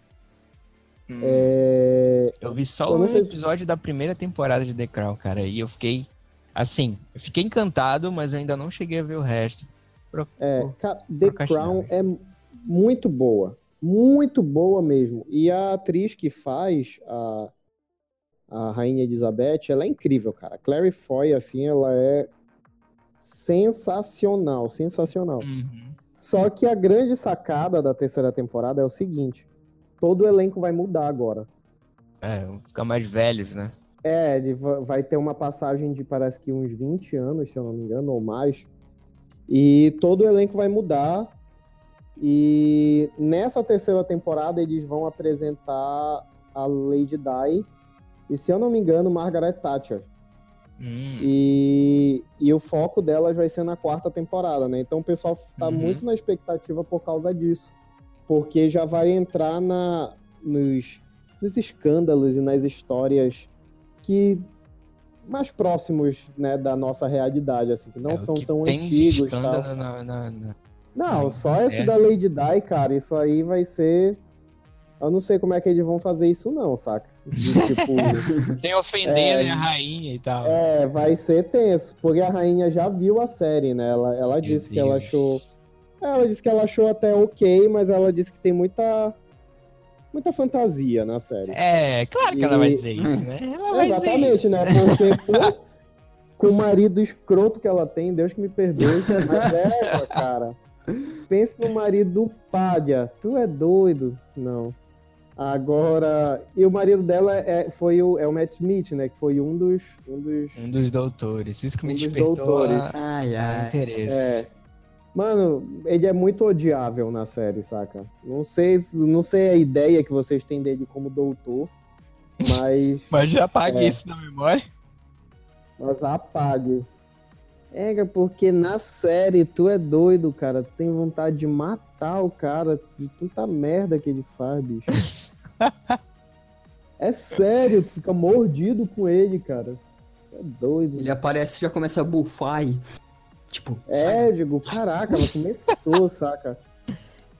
Hum. É... Eu vi só um episódio se... da primeira temporada de The Crown, cara, e eu fiquei assim, eu fiquei encantado, mas eu ainda não cheguei a ver o resto. Pro, é, cara, The Crown é muito boa. Muito boa mesmo. E a atriz que faz a, a Rainha Elizabeth, ela é incrível, cara. Clary Foy, assim, ela é sensacional, sensacional. Uhum. Só que a grande sacada da terceira temporada é o seguinte: todo o elenco vai mudar agora. É, ficar mais velhos, né? É, ele vai ter uma passagem de parece que uns 20 anos, se eu não me engano, ou mais. E todo o elenco vai mudar. E nessa terceira temporada eles vão apresentar a Lady Di e, se eu não me engano, Margaret Thatcher. Hum. E, e o foco delas vai ser na quarta temporada, né? Então o pessoal tá uhum. muito na expectativa por causa disso. Porque já vai entrar na, nos, nos escândalos e nas histórias que mais próximos né, da nossa realidade, assim, que não é, são tão antigos. Tal. Na, na, na, não, só esse é. da Lady Di, cara, isso aí vai ser. Eu não sei como é que eles vão fazer isso, não, saca? De, tipo, Tem <laughs> ofendendo é, a rainha e tal. É, vai ser tenso, porque a rainha já viu a série, né? Ela, ela disse Deus. que ela achou. Ela disse que ela achou até ok, mas ela disse que tem muita muita fantasia na série. É, claro que e... ela vai dizer isso, né? Ela Exatamente, né? Porque, <laughs> pô, com o marido escroto que ela tem, Deus que me perdoe, mas é, cara. Pensa no marido Pádia. Tu é doido? Não. Agora, e o marido dela é, foi o, é o Matt Smith, né? Que foi um dos. Um dos, um dos doutores. Isso que me um despertou doutores. A, ai, ai. interesse. É. Mano, ele é muito odiável na série, saca? Não sei, não sei a ideia que vocês têm dele como doutor, mas. <laughs> mas já apague é, isso na memória. Mas apague. É, porque na série tu é doido, cara. Tu tem vontade de matar o cara de tanta merda que ele faz, bicho. <laughs> é sério, tu fica mordido com ele, cara. É doido. Ele aparece e já começa a bufar e. Tipo. É, digo, caraca, ela começou, <laughs> saca?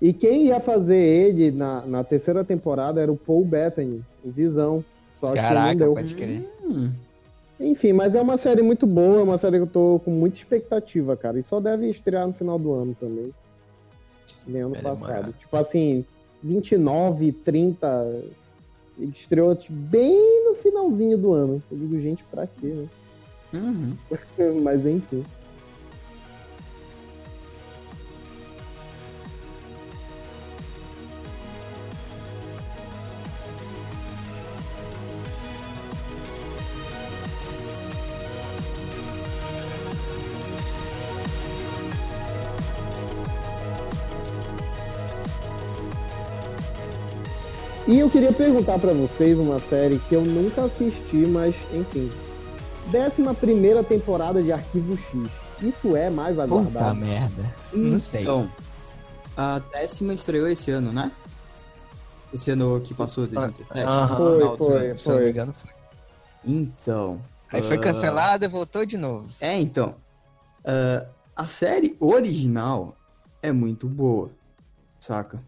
E quem ia fazer ele na, na terceira temporada era o Paul Bettany, o Visão. Só caraca, que não deu. pode crer. Hum. Enfim, mas é uma série muito boa, é uma série que eu tô com muita expectativa, cara. E só deve estrear no final do ano também. Nem ano é passado. Tipo assim, 29, 30. Estreou tipo, bem no finalzinho do ano. Eu digo, gente, pra quê, né? Uhum. <laughs> mas enfim. E eu queria perguntar para vocês uma série que eu nunca assisti, mas enfim. Décima primeira temporada de Arquivo X. Isso é mais aguardado? Puta merda. Não sei. Então, a décima estreou esse ano, né? Esse ano que passou, 2017. Ah, foi, não, foi, se, foi. engano, foi. Então. Aí uh... foi cancelada e voltou de novo. É, então. Uh, a série original é muito boa, saca?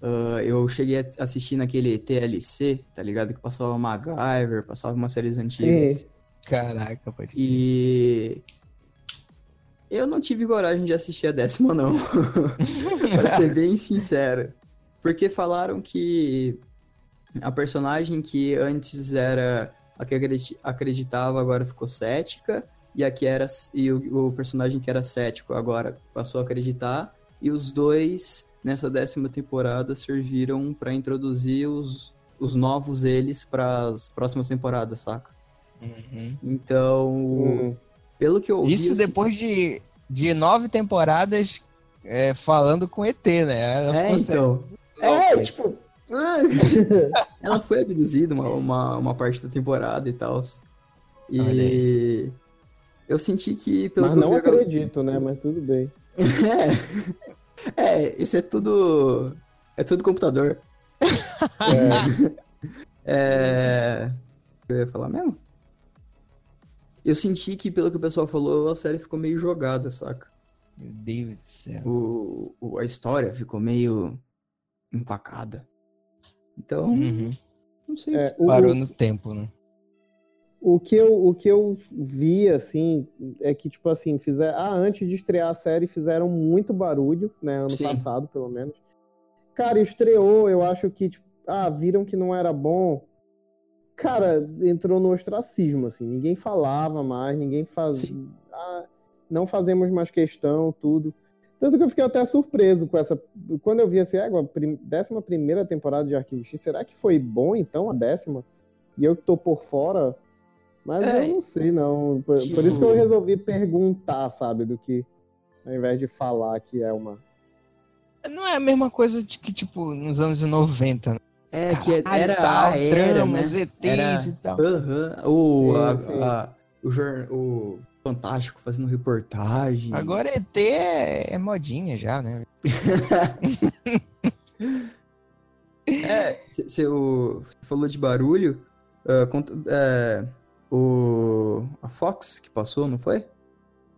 Uh, eu cheguei a assistir naquele TLC, tá ligado? Que passava MacGyver, passava umas séries antigas. Sim. Caraca, pode E. Eu não tive coragem de assistir a décima, não. <laughs> pra ser bem sincero. Porque falaram que a personagem que antes era a que acreditava agora ficou cética. E a que era. E o, o personagem que era cético agora passou a acreditar. E os dois nessa décima temporada serviram para introduzir os, os novos eles para as próximas temporadas, saca? Uhum. Então, uhum. pelo que eu Isso depois de, de nove temporadas é, falando com ET, né? Ela é, então. É, tipo. <laughs> ela foi abduzida uma, uma, uma, parte da temporada e tal. E eu senti que. Pelo Mas que não acredito, né? Mas tudo bem. é. <laughs> <laughs> É, isso é tudo. É tudo computador. <laughs> é. é... Eu ia falar mesmo? Eu senti que, pelo que o pessoal falou, a série ficou meio jogada, saca? Meu Deus do céu. O, o a história ficou meio empacada. Então, uhum. não sei. É, o, parou no tempo, né? O que, eu, o que eu vi, assim, é que, tipo assim, fizer, ah, antes de estrear a série, fizeram muito barulho, né? Ano Sim. passado, pelo menos. Cara, estreou, eu acho que, tipo, ah, viram que não era bom. Cara, entrou no ostracismo, assim. Ninguém falava mais, ninguém fazia. Ah, não fazemos mais questão, tudo. Tanto que eu fiquei até surpreso com essa. Quando eu vi assim, é, décima primeira temporada de Arquivo X, será que foi bom então a décima? E eu que tô por fora. Mas é, eu não sei, não. Por, por, isso que eu resolvi perguntar, sabe, do que. Ao invés de falar que é uma. Não é a mesma coisa de que, tipo, nos anos 90, né? É, Caralho, que era tal, a era, dramas, né? ETs era, e tal. Aham. Uh -huh, o, a, a, o, o, Fantástico fazendo reportagem. Agora ET é, é modinha já, né? <laughs> é, você falou de barulho. Uh, é, o, a Fox que passou, não foi?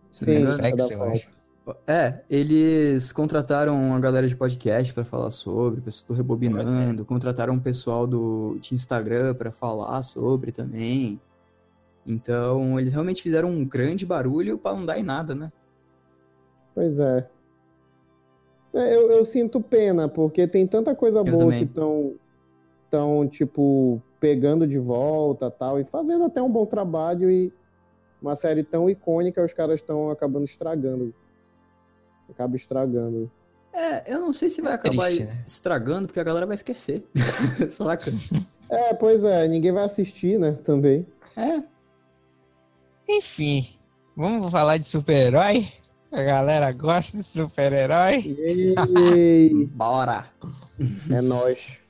Se Sim, não é da Fox. É, eles contrataram a galera de podcast para falar sobre, o pessoal do Rebobinando, contrataram um pessoal do, de Instagram para falar sobre também. Então, eles realmente fizeram um grande barulho para não dar em nada, né? Pois é. é eu, eu, sinto pena, porque tem tanta coisa eu boa também. que estão, tão, tipo, pegando de volta tal, e fazendo até um bom trabalho, e uma série tão icônica, os caras estão acabando estragando. Acaba estragando. É, eu não sei se vai é acabar triste, né? estragando, porque a galera vai esquecer. <laughs> Saca? <laughs> É, pois é, ninguém vai assistir, né, também. É. Enfim, vamos falar de super-herói? A galera gosta de super-herói? <laughs> Bora! É nóis.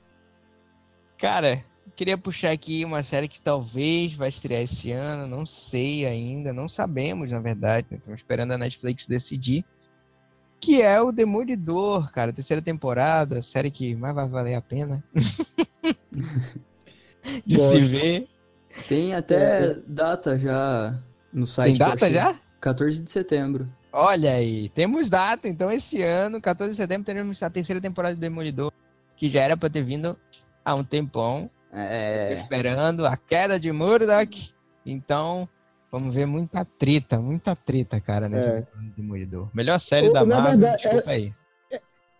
Cara, queria puxar aqui uma série que talvez vai estrear esse ano, não sei ainda, não sabemos, na verdade, né? estamos esperando a Netflix decidir. Que é o Demolidor, cara, terceira temporada, série que mais vai valer a pena <laughs> de se ver. Tem até é. data já no site. Tem data já? 14 de setembro. Olha aí, temos data. Então, esse ano, 14 de setembro, teremos a terceira temporada do Demolidor, que já era pra ter vindo há um tempão. É... Esperando a queda de Murdoch. Então, vamos ver muita treta, muita treta, cara, nessa é. Demolidor. Melhor série o, da Marvel, verdade, desculpa é... aí.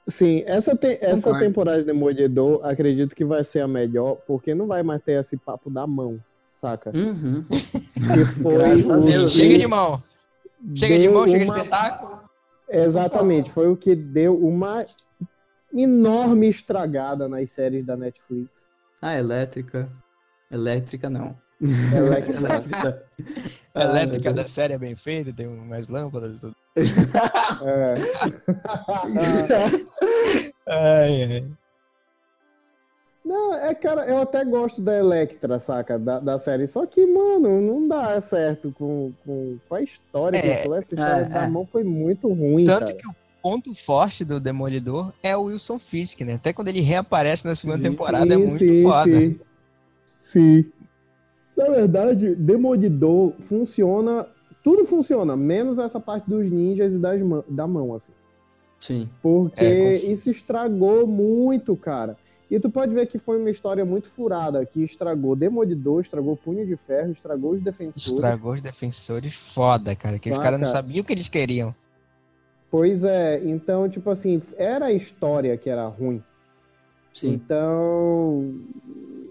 Sim, essa, te essa temporada de Demolidor, acredito que vai ser a melhor, porque não vai mais ter esse papo da mão saca? Uhum. <laughs> Que foi o... Chega de mão. Chega de mão, chega uma... de tentáculo. Exatamente, foi o que deu uma enorme estragada nas séries da Netflix. Ah, elétrica. Elétrica não. Elétrica. A <laughs> elétrica <laughs> ah, da série é bem feita, tem mais lâmpadas e tudo. <laughs> É. ai, ai. Não, é, cara, eu até gosto da Electra, saca? Da, da série. Só que, mano, não dá certo com, com, com a história é, que falou. Essa história é, da é. mão foi muito ruim. Tanto cara. que o ponto forte do Demolidor é o Wilson Fisk, né? Até quando ele reaparece na segunda sim, temporada é sim, é muito sim, foda. Sim. sim. Na verdade, Demolidor funciona. Tudo funciona, menos essa parte dos ninjas e das da mão, assim. Sim. Porque é, isso estragou muito, cara. E tu pode ver que foi uma história muito furada, que estragou Demolidor, estragou Punho de Ferro, estragou os defensores. Estragou os defensores foda, cara, que Saca. os caras não sabiam o que eles queriam. Pois é, então, tipo assim, era a história que era ruim. Sim. Então.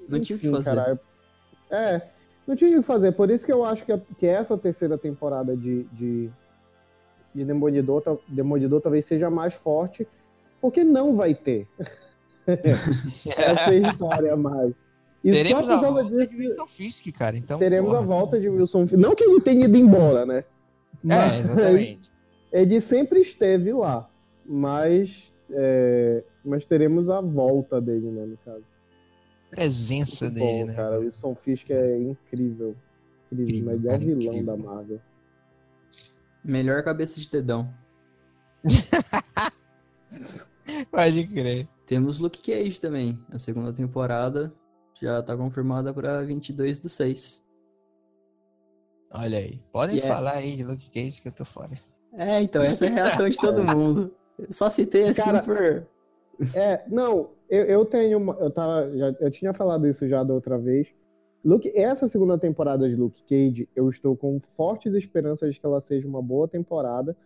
Não enfim, tinha o que fazer. Cara, é, não tinha o que fazer. Por isso que eu acho que, que essa terceira temporada de, de, de Demolidor, Demolidor talvez seja mais forte, porque não vai ter. <laughs> Essa é história mais. E teremos só por causa disso. De Wilson Fisk, cara. Então, teremos porra. a volta de Wilson Fisk. Não que ele tenha ido embora, né? Mas é, exatamente. Ele sempre esteve lá. mas, é, mas teremos a volta dele, né, no caso. Presença Muito dele, bom, né? Cara, o Wilson Fisk é incrível. Incrível, incrível melhor cara, vilão incrível. da Marvel. Melhor cabeça de dedão. <laughs> Pode crer. Temos Luke Cage também. A segunda temporada já tá confirmada pra 22 do 6. Olha aí. Podem yeah. falar aí de Luke Cage que eu tô fora. É, então, essa é a reação de todo <laughs> mundo. Eu só citei assim Cara, por. É, não, eu, eu tenho. Uma, eu, tava, já, eu tinha falado isso já da outra vez. Luke, essa segunda temporada de Luke Cage, eu estou com fortes esperanças de que ela seja uma boa temporada.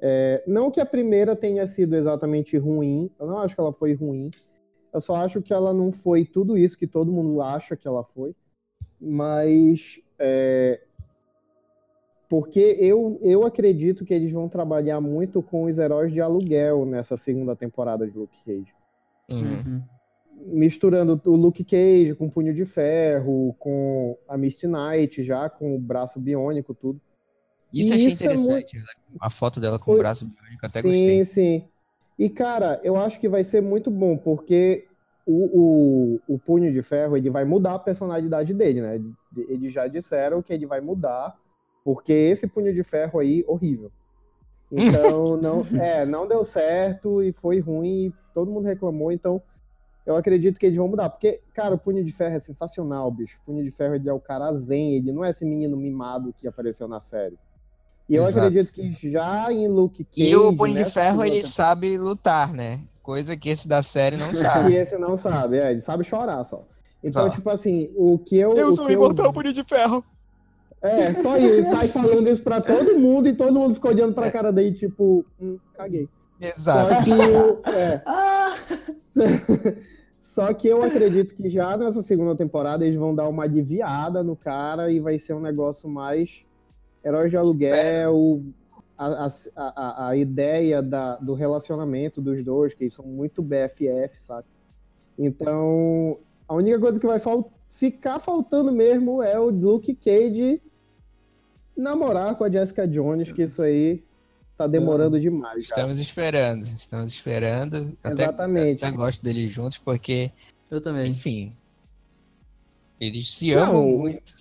É, não que a primeira tenha sido exatamente ruim, eu não acho que ela foi ruim. Eu só acho que ela não foi tudo isso que todo mundo acha que ela foi. Mas é, porque eu, eu acredito que eles vão trabalhar muito com os heróis de aluguel nessa segunda temporada de Luke Cage. Uhum. uhum. Misturando o Luke Cage com o Punho de Ferro, com a Misty Knight já, com o braço biônico, tudo. Isso e achei isso interessante, é muito... a foto dela com o braço biônico, até sim, gostei. Sim, sim. E, cara, eu acho que vai ser muito bom, porque o, o, o Punho de Ferro, ele vai mudar a personalidade dele, né? Eles já disseram que ele vai mudar porque esse punho de ferro aí, horrível. Então, <laughs> não, é, não deu certo e foi ruim, todo mundo reclamou, então eu acredito que eles vão mudar. Porque, cara, o punho de ferro é sensacional, bicho. O punho de ferro ele é o cara zen, ele não é esse menino mimado que apareceu na série. E eu Exato. acredito que já em Luke Cage... E o punho de ferro, ele sabe lutar, né? Coisa que esse da série não <laughs> sabe. e esse não sabe, é, ele sabe chorar só. Então, só. tipo assim, o que eu... Eu sou imortal eu... punho de ferro. É, só isso. Ele sai falando isso pra todo mundo e todo mundo fica olhando pra cara dele, tipo, hum, caguei. Exato. Só que, é, só que eu acredito que já nessa segunda temporada eles vão dar uma aliviada no cara e vai ser um negócio mais herói de aluguel, a, a, a, ideia da, do relacionamento dos dois, que eles são muito BFF, sabe? Então, a única coisa que vai ficar faltando mesmo é o Luke Cage namorar com a Jessica Jones, que isso aí tá demorando é. demais. Estamos esperando, estamos esperando. Exatamente. Até, até gosto deles juntos, porque. Eu também. Enfim. Eles se amam Não, muito.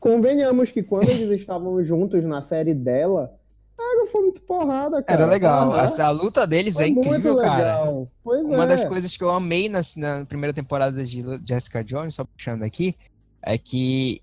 Convenhamos que quando eles estavam juntos na série dela, era foi muito porrada, cara. Era legal. A, a, luta deles foi é incrível, cara. Pois Uma é. das coisas que eu amei na, na primeira temporada de Jessica Jones, só puxando aqui, é que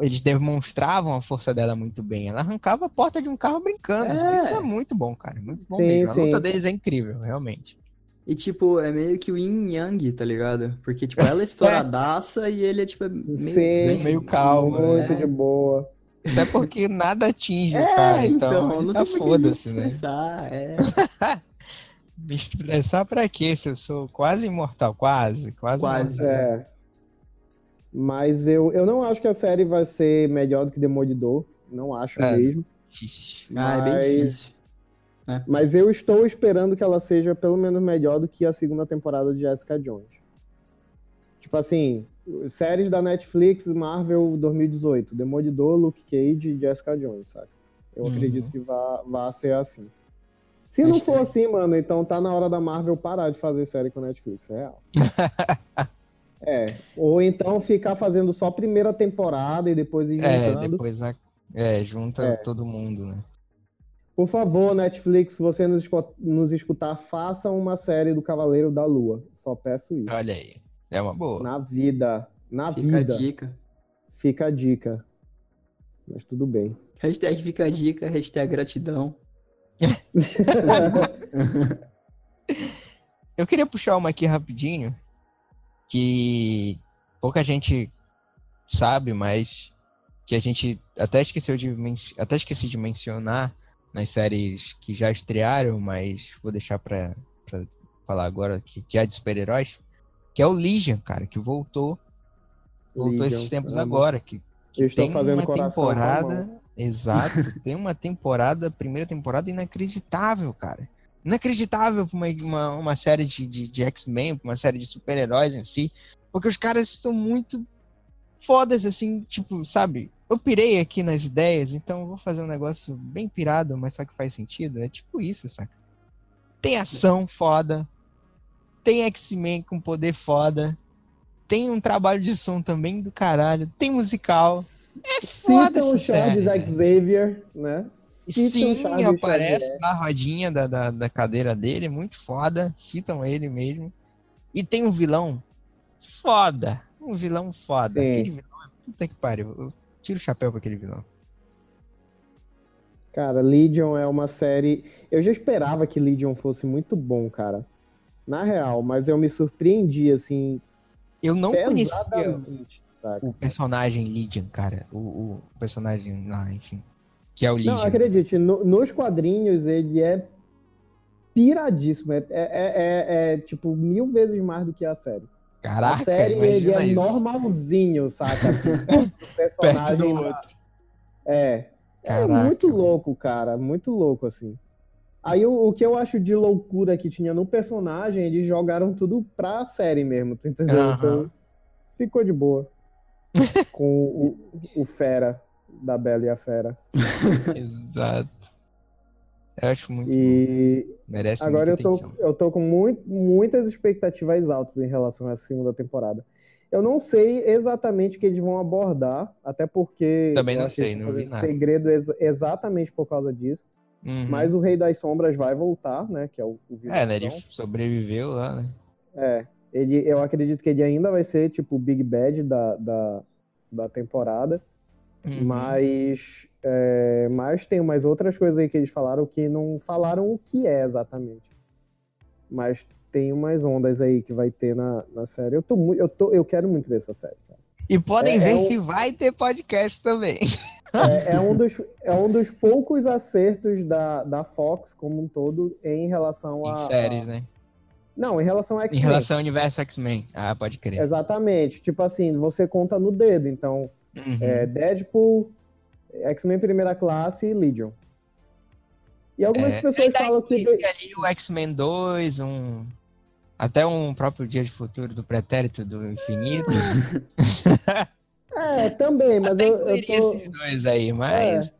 eles demonstravam a força dela muito bem. Ela arrancava a porta de um carro brincando. É. Isso é muito bom, cara. Muito bom sim, mesmo. A sim. luta deles é incrível, realmente. E, tipo, é meio que o yin yang, tá ligado? Porque, tipo, ela é <laughs> estouradaça é. e ele é, tipo, meio, sim, meio calmo. Muito né? de boa. Até porque nada atinge é, o cara, então, então não tá foda-se, né? estressar, é. <laughs> me estressar pra quê? Se eu sou quase imortal, quase, quase. Quase, é. Mas eu, eu não acho que a série vai ser melhor do que Demolidor. Não acho é, mesmo. Difícil. Ah, mas... é bem difícil. É. Mas eu estou esperando que ela seja pelo menos melhor do que a segunda temporada de Jessica Jones. Tipo assim, séries da Netflix, Marvel 2018, Demolidor, Luke Cage e Jessica Jones, sabe? Eu uhum. acredito que vá, vá ser assim. Se não for assim, mano, então tá na hora da Marvel parar de fazer série com a Netflix, é real. <laughs> É, ou então ficar fazendo só a primeira temporada e depois ir é, juntando. É, depois a... é, junta é. todo mundo, né? Por favor, Netflix, se você nos, nos escutar, faça uma série do Cavaleiro da Lua. Só peço isso. Olha aí, é uma boa. Na vida, na fica vida. Fica a dica. Fica a dica. Mas tudo bem. Hashtag fica a dica, hashtag gratidão. <laughs> Eu queria puxar uma aqui rapidinho, que pouca gente sabe, mas que a gente até esqueceu de até esqueci de mencionar nas séries que já estrearam, mas vou deixar para falar agora que, que é de super-heróis, que é o Legion, cara, que voltou voltou Legion, esses tempos agora, que, que tem uma temporada, exato, <laughs> tem uma temporada, primeira temporada inacreditável, cara inacreditável pra uma, uma, uma série de, de, de X-Men, uma série de super-heróis em si, porque os caras são muito fodas, assim, tipo, sabe? Eu pirei aqui nas ideias, então eu vou fazer um negócio bem pirado, mas só que faz sentido. É tipo isso, saca? Tem ação foda. Tem X-Men com poder foda. Tem um trabalho de som também do caralho. Tem musical. É foda Citam o Charles Xavier, né? Citam Sim, aparece Xavier. na rodinha da, da, da, cadeira dele, muito foda. Citam ele mesmo. E tem um vilão foda. Um vilão foda. Sim. Aquele vilão é puta que pariu. Eu tiro o chapéu pra aquele vilão. Cara, Legion é uma série. Eu já esperava que Legion fosse muito bom, cara. Na real, mas eu me surpreendi, assim. Eu não conhecia o personagem Legion, cara. O, o, personagem lá, enfim. Que é o. Não, acredite, no, nos quadrinhos ele é piradíssimo. É, é, é, é, tipo mil vezes mais do que a série. Caraca, a série ele é isso. normalzinho, saca? Assim, <laughs> o personagem. É. é Caraca, é muito louco, cara. Muito louco, assim. Aí o, o, que eu acho de loucura que tinha no personagem, eles jogaram tudo pra série mesmo, tu entendeu? Uhum. Então ficou de boa. <laughs> Com o, o Fera, da Bela e a Fera. <laughs> Exato. Eu acho muito e... bom. Merece Agora eu tô, eu tô com muito, muitas expectativas altas em relação a essa segunda temporada. Eu não sei exatamente o que eles vão abordar, até porque. Também não sei, não vi nada. Segredo ex exatamente por causa disso. Uhum. Mas o Rei das Sombras vai voltar, né? Que é o, o É, né? Ele sobreviveu lá, né? É. Ele, eu acredito que ele ainda vai ser, tipo, o Big Bad da, da, da temporada. Uhum. Mas, é, mas tem umas outras coisas aí que eles falaram que não falaram o que é exatamente. Mas tem umas ondas aí que vai ter na, na série. Eu, tô, eu, tô, eu quero muito ver essa série, cara. E podem é, ver é um... que vai ter podcast também. É, é, um dos, é um dos poucos acertos da, da Fox como um todo em relação a. Em séries, né? Não, em relação a X-Men. Em relação ao universo X-Men. Ah, pode crer. Exatamente. Tipo assim, você conta no dedo. Então, uhum. é, Deadpool, X-Men Primeira Classe e Legion. E algumas é, pessoas falam que. ali o X-Men 2, um. Até um próprio Dia de Futuro do Pretérito do Infinito. <laughs> É, também, mas Até eu, eu tô... esses dois aí, mas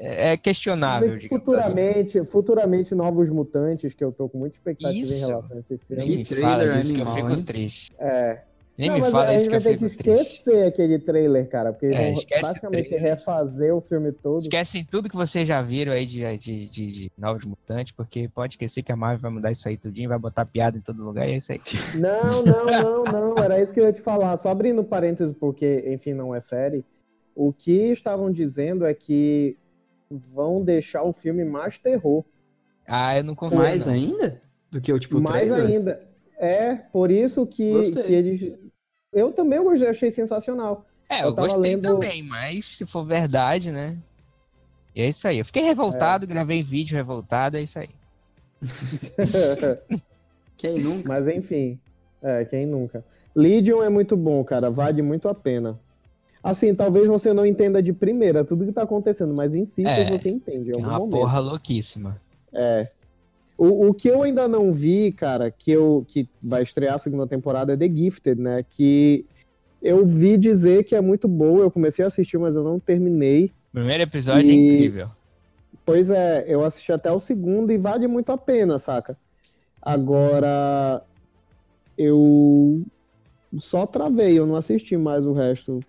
é, é questionável. Futuramente, assim. futuramente novos mutantes, que eu tô com muita expectativa isso. em relação a esse filme. Que trailer disso animal, que eu fico hein? triste. É. Nem não, me mas fala a gente vai ter que esquecer triste. aquele trailer, cara, porque é, vão basicamente refazer o filme todo. Esquecem tudo que vocês já viram aí de, de, de, de, Novos Mutantes, porque pode esquecer que a Marvel vai mudar isso aí tudinho, vai botar piada em todo lugar e é isso aí. <laughs> Não, não, não, não, era isso que eu ia te falar. Só abrindo parênteses, porque, enfim, não é série. O que estavam dizendo é que vão deixar o filme mais terror. Ah, eu não confio. Mais não. ainda? Do que o tipo Mais trailer? ainda. É, por isso que, que eles eu também gostei, achei sensacional. É, eu, eu gostei lendo... também, mas se for verdade, né? E é isso aí. Eu fiquei revoltado, é. gravei vídeo revoltado, é isso aí. <laughs> quem nunca? Mas enfim, é, quem nunca. Legion é muito bom, cara, vale muito a pena. Assim, talvez você não entenda de primeira tudo que tá acontecendo, mas insista é, você entende. É uma momento. porra louquíssima. É. O, o que eu ainda não vi, cara, que, eu, que vai estrear a segunda temporada é The Gifted, né? Que eu vi dizer que é muito boa. Eu comecei a assistir, mas eu não terminei. Primeiro episódio é e... é incrível. Pois é, eu assisti até o segundo e vale muito a pena, saca? Agora, eu só travei, eu não assisti mais o resto.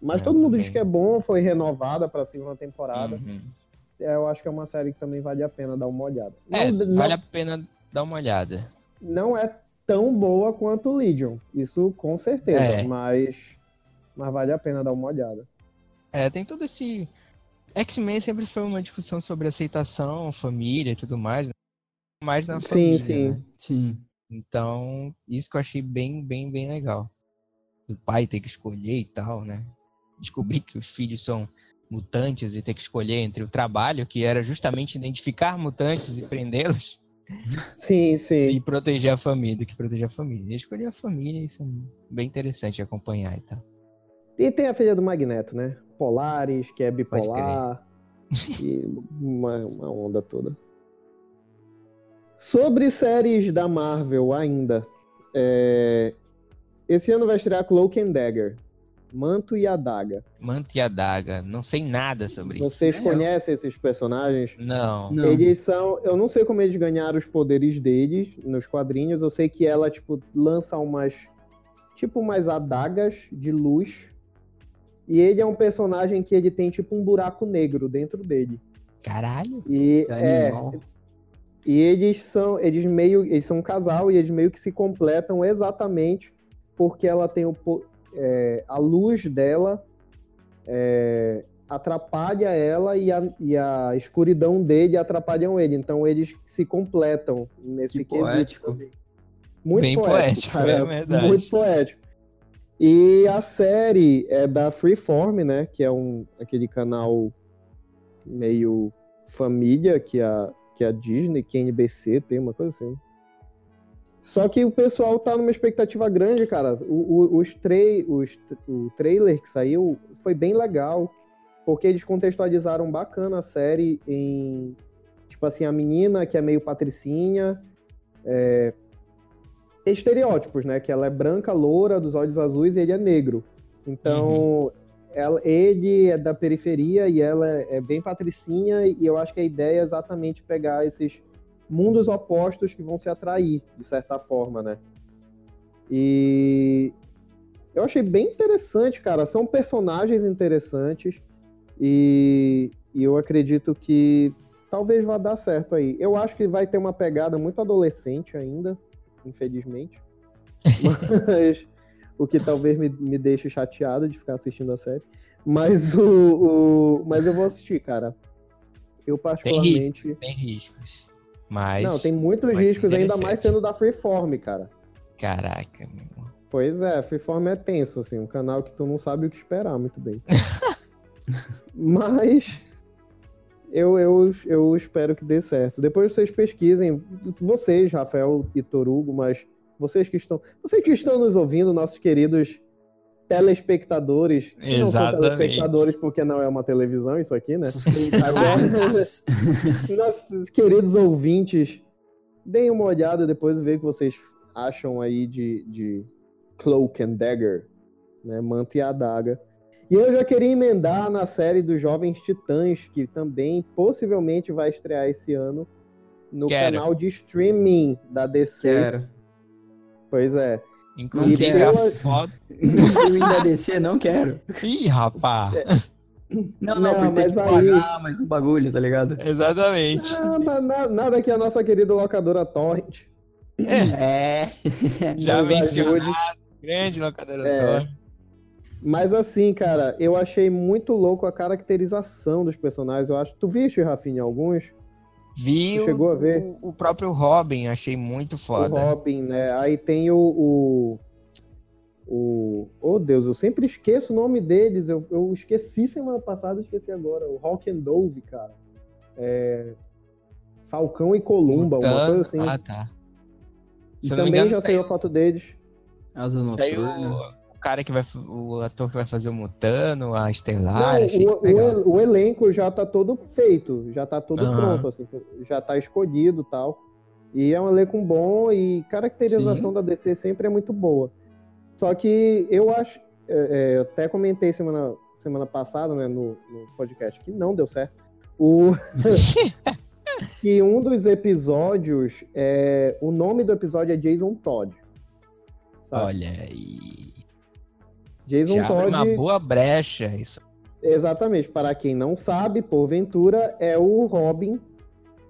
Mas é, todo mundo diz que é bom, foi renovada para a segunda temporada. Uhum. É, eu acho que é uma série que também vale a pena dar uma olhada. É, não, vale não, a pena dar uma olhada. Não é tão boa quanto Legion, isso com certeza, é. mas, mas vale a pena dar uma olhada. É, tem todo esse... X-Men sempre foi uma discussão sobre aceitação, família e tudo mais, né? mais na família, Sim, sim, né? sim. Então, isso que eu achei bem, bem, bem legal. O pai ter que escolher e tal, né? Descobrir que os filhos são mutantes e ter que escolher entre o trabalho, que era justamente identificar mutantes e prendê-los. Sim, sim. E proteger a família, que proteger a família. E escolher a família, isso é bem interessante acompanhar e tal. E tem a filha do Magneto, né? Polaris, que é bipolar. e uma, uma onda toda. Sobre séries da Marvel ainda. É... Esse ano vai estrear Cloak and Dagger. Manto e Adaga. Manto e Adaga. Não sei nada sobre Vocês isso. Vocês conhecem esses personagens? Não. não. Eles são. Eu não sei como eles ganharam os poderes deles nos quadrinhos. Eu sei que ela, tipo, lança umas. Tipo, umas adagas de luz. E ele é um personagem que ele tem, tipo, um buraco negro dentro dele. Caralho. E é. E eles são, eles meio, eles são um casal e eles meio que se completam exatamente porque ela tem o, é, a luz dela é, atrapalha ela e a, e a escuridão dele atrapalham ele. Então eles se completam nesse que poético. Muito Bem poético, poético cara, é verdade. Muito poético. E a série é da Freeform, né? Que é um, aquele canal meio família que a, que a Disney, que a NBC tem, uma coisa assim. Só que o pessoal tá numa expectativa grande, cara. O, o, os trai os, o trailer que saiu foi bem legal, porque eles contextualizaram bacana a série em. Tipo assim, a menina que é meio patricinha. É, estereótipos, né? Que ela é branca, loura, dos olhos azuis e ele é negro. Então, uhum. ela, ele é da periferia e ela é bem patricinha, e eu acho que a ideia é exatamente pegar esses mundos opostos que vão se atrair, de certa forma, né? E eu achei bem interessante, cara. São personagens interessantes e, e eu acredito que talvez vá dar certo aí. Eu acho que vai ter uma pegada muito adolescente ainda, infelizmente. <laughs> Mas o que talvez me, me deixe chateado de ficar assistindo a série. Mas o, o mas eu vou assistir, cara. Eu particularmente tem, tem riscos. Mas. Não, tem muitos riscos, ainda mais sendo da Freeform, cara. Caraca, meu. Pois é, Freeform é tenso, assim, um canal que tu não sabe o que esperar muito bem. <laughs> Mas eu, eu, eu espero que dê certo. Depois vocês pesquisem, vocês, Rafael e Torugo, mas vocês que estão. Vocês que estão nos ouvindo, nossos queridos telespectadores. Exatamente. Não são telespectadores porque não é uma televisão isso aqui, né? Agora, <laughs> nossos queridos ouvintes, deem uma olhada depois e vejam o que vocês acham aí de, de Cloak and Dagger, né? Manto e adaga. E eu já queria emendar na série dos Jovens Titãs, que também possivelmente vai estrear esse ano no Quero. canal de streaming da DC. Quero. Pois é. Inclusive, E pela- a foto. Se eu ainda descer, não quero. Ih, rapaz! Não, não, Não, porque tem mas que aí- pagar mais um bagulho, tá ligado? Exatamente. Ah, mas na- nada que a nossa querida locadora Torrent. É. <laughs> Já nos mencionado. Grande locadora É. Torre. Mas assim, cara, eu achei muito louco a caracterização dos personagens. Eu acho. Tu viste, Rafinha, alguns? Vi Você o, chegou a ver? o, o próprio Robin, achei muito foda. O Robin, né? Aí tem o. o... O. Oh Deus, eu sempre esqueço o nome deles. Eu, eu esqueci semana passada, esqueci agora. O Rock and Dove, cara. É... Falcão e Columba, uma Mutano. coisa assim. Ah, tá. e se me também engano, já saiu a saiu- foto deles. Asa Saiu noturna. o cara que vai. O ator que vai fazer o Mutano, a Não, Estelar. achei o, o elenco já tá todo feito, já tá todo Aham. pronto, assim, já tá escolhido e tal. E é um elenco bom e caracterização Sim. da DC sempre é muito boa. Só que eu acho, é, é, eu até comentei semana, semana passada, né, no, no podcast, que não deu certo. O, <laughs> que um dos episódios, é, o nome do episódio é Jason Todd. Sabe? Olha aí. Jason Já Todd. uma boa brecha isso. Exatamente. Para quem não sabe, porventura, é o Robin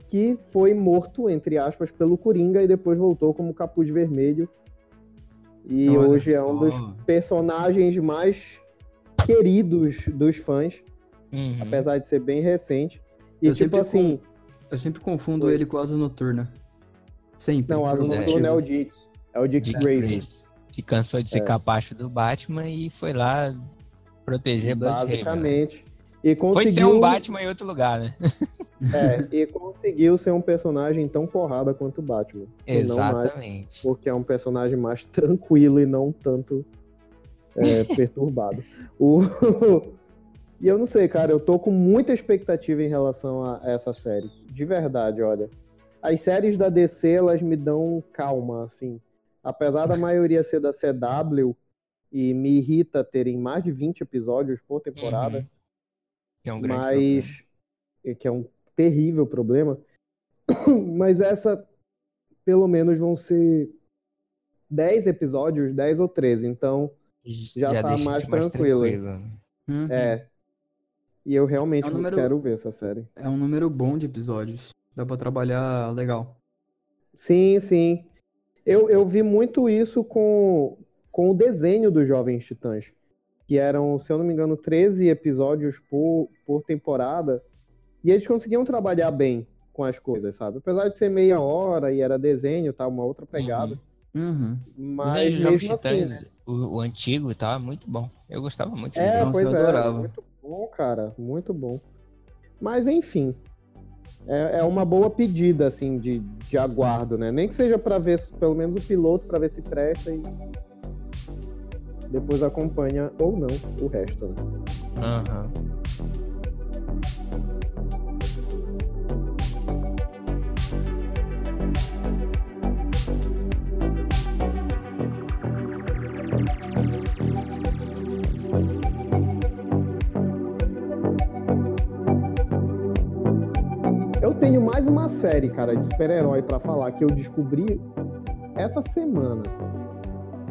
que foi morto, entre aspas, pelo Coringa e depois voltou como Capuz Vermelho. E Olha hoje é um só. dos personagens mais queridos dos fãs, Uhum. apesar de ser bem recente. E Eu tipo sempre assim, Eu sempre confundo Oi. ele com Asa Noturna. Sempre. não, Asa Noturna é o. Dick. É o Dick, Dick Grayson. Grayson, Que cansou de ser É. capacho do Batman e foi lá proteger né? Basicamente. E Foi ser conseguiu, um Batman em outro lugar, né? <laughs> é, e conseguiu ser um personagem tão porrada quanto o Batman. não mais. Exatamente. porque é um personagem mais <laughs> tranquilo e não tanto é, <laughs> perturbado. O... e eu não sei, cara, eu tô com muita expectativa em relação a essa série. De verdade, olha. As séries da DC, elas me dão calma, assim. Apesar da maioria ser da CW, E me irrita terem mais de 20 episódios por temporada. Uhum. Que é um grande mas... problema. Que é um terrível problema. <coughs> mas essa, pelo menos, vão ser 10 episódios, 10 ou 13. Então, já, já tá mais, mais tranquilo. tranquilo. Uhum. É. E eu realmente é um número... quero ver essa série. É um número bom de episódios. Dá pra trabalhar legal. Sim, sim. Eu, eu vi muito isso com, com o desenho dos Jovens Titãs. Que eram, se eu não me engano, 13 episódios por, por temporada. E eles conseguiam trabalhar bem com as coisas, sabe? Apesar de ser meia hora e era desenho, tá? Uma outra pegada. Uhum. uhum. Mas mesmo assim, né? o, o, antigo tá muito bom. Eu gostava muito. É, pois eu é, adorava. Muito bom, cara. Muito bom. Mas enfim, é, é uma boa pedida, assim, de, de aguardo, né? Nem que seja para ver, pelo menos o piloto, para ver se presta e depois acompanha ou não o resto, né? Aham. Uhum. Tenho mais uma série, cara, de super-herói para falar que eu descobri essa semana.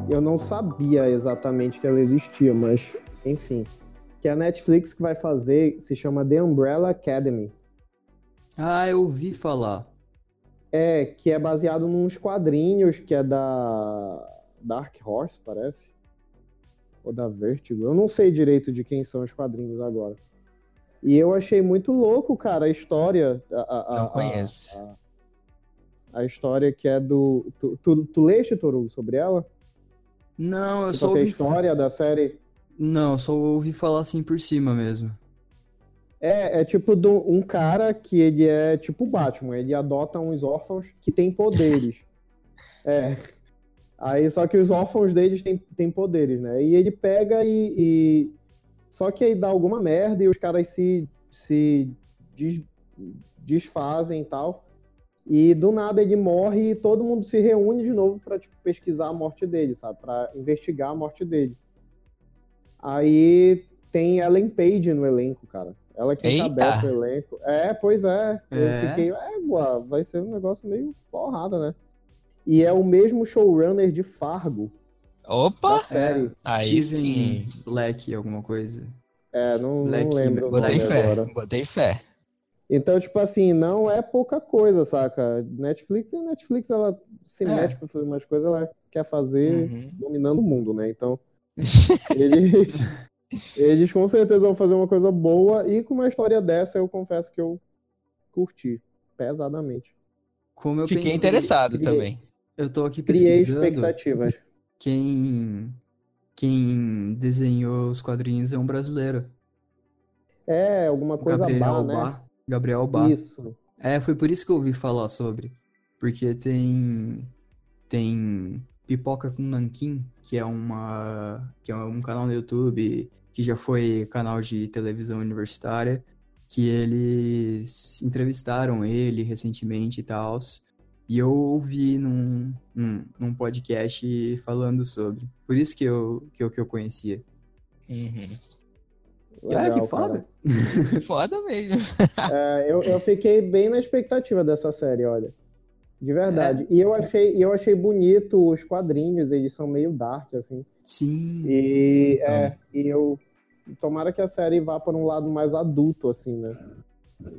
Eu não sabia exatamente que ela existia, mas enfim. Que é a Netflix que vai fazer, se chama The Umbrella Academy. Ah, eu ouvi falar. É, que é baseado nos quadrinhos, que é da Dark Horse, parece. Ou da Vertigo. Eu não sei direito de quem são os quadrinhos agora. E eu achei muito louco, cara, a história. A, a, Não conheço. A, a, história que é do. Tu, tu, tu leste, Toru, sobre ela? Não, eu tipo, só ouvi... a história da série. Não, só ouvi falar assim por cima mesmo. É, é tipo do, um cara que ele é tipo Batman, ele adota uns órfãos que têm poderes. <laughs> é. Aí só que os órfãos deles têm, têm poderes, né? E ele pega e, e só que aí dá alguma merda e os caras se, se des, desfazem e tal. E do nada ele morre e todo mundo se reúne de novo para tipo, pesquisar a morte dele, sabe? Para investigar a morte dele. Aí tem Ellen Page no elenco, cara. Ela que Eita. encabeça o elenco. É, pois é. é. Eu fiquei, égua, vai ser um negócio meio porrada, né? E é o mesmo showrunner de Fargo. Opa! sério. Aí Steven sim. Black, alguma coisa. É, não, Black, não lembro. Botei fé, agora. botei fé. Então, tipo assim, não é pouca coisa, saca? Netflix, a Netflix, ela se é. mete pra fazer umas coisas, ela quer fazer uhum. dominando o mundo, né? Então, <laughs> eles, eles com certeza vão fazer uma coisa boa e com uma história dessa, eu confesso que eu curti pesadamente. Como eu Fiquei pensei, interessado criei, também. Eu tô aqui pesquisando. Criei expectativas quem quem desenhou os quadrinhos é um brasileiro. É, alguma coisa Gabriel Bar, né? Gabriel Bar. Isso. É, foi por isso que eu ouvi falar sobre. Porque tem tem Pipoca com Nanquim, que é uma que é um canal no YouTube que já foi canal de televisão universitária, que eles entrevistaram ele recentemente e tal. E eu ouvi num, num, num, podcast falando sobre. Por isso que eu, que eu, que eu conhecia. Uhum. Legal, Cara, que foda. <laughs> foda mesmo. É, eu, eu fiquei bem na expectativa dessa série, olha. De verdade. É. E eu achei, eu achei bonito os quadrinhos, eles são meio dark, assim. Sim. E, é, e eu. Tomara que a série vá para um lado mais adulto, assim, né?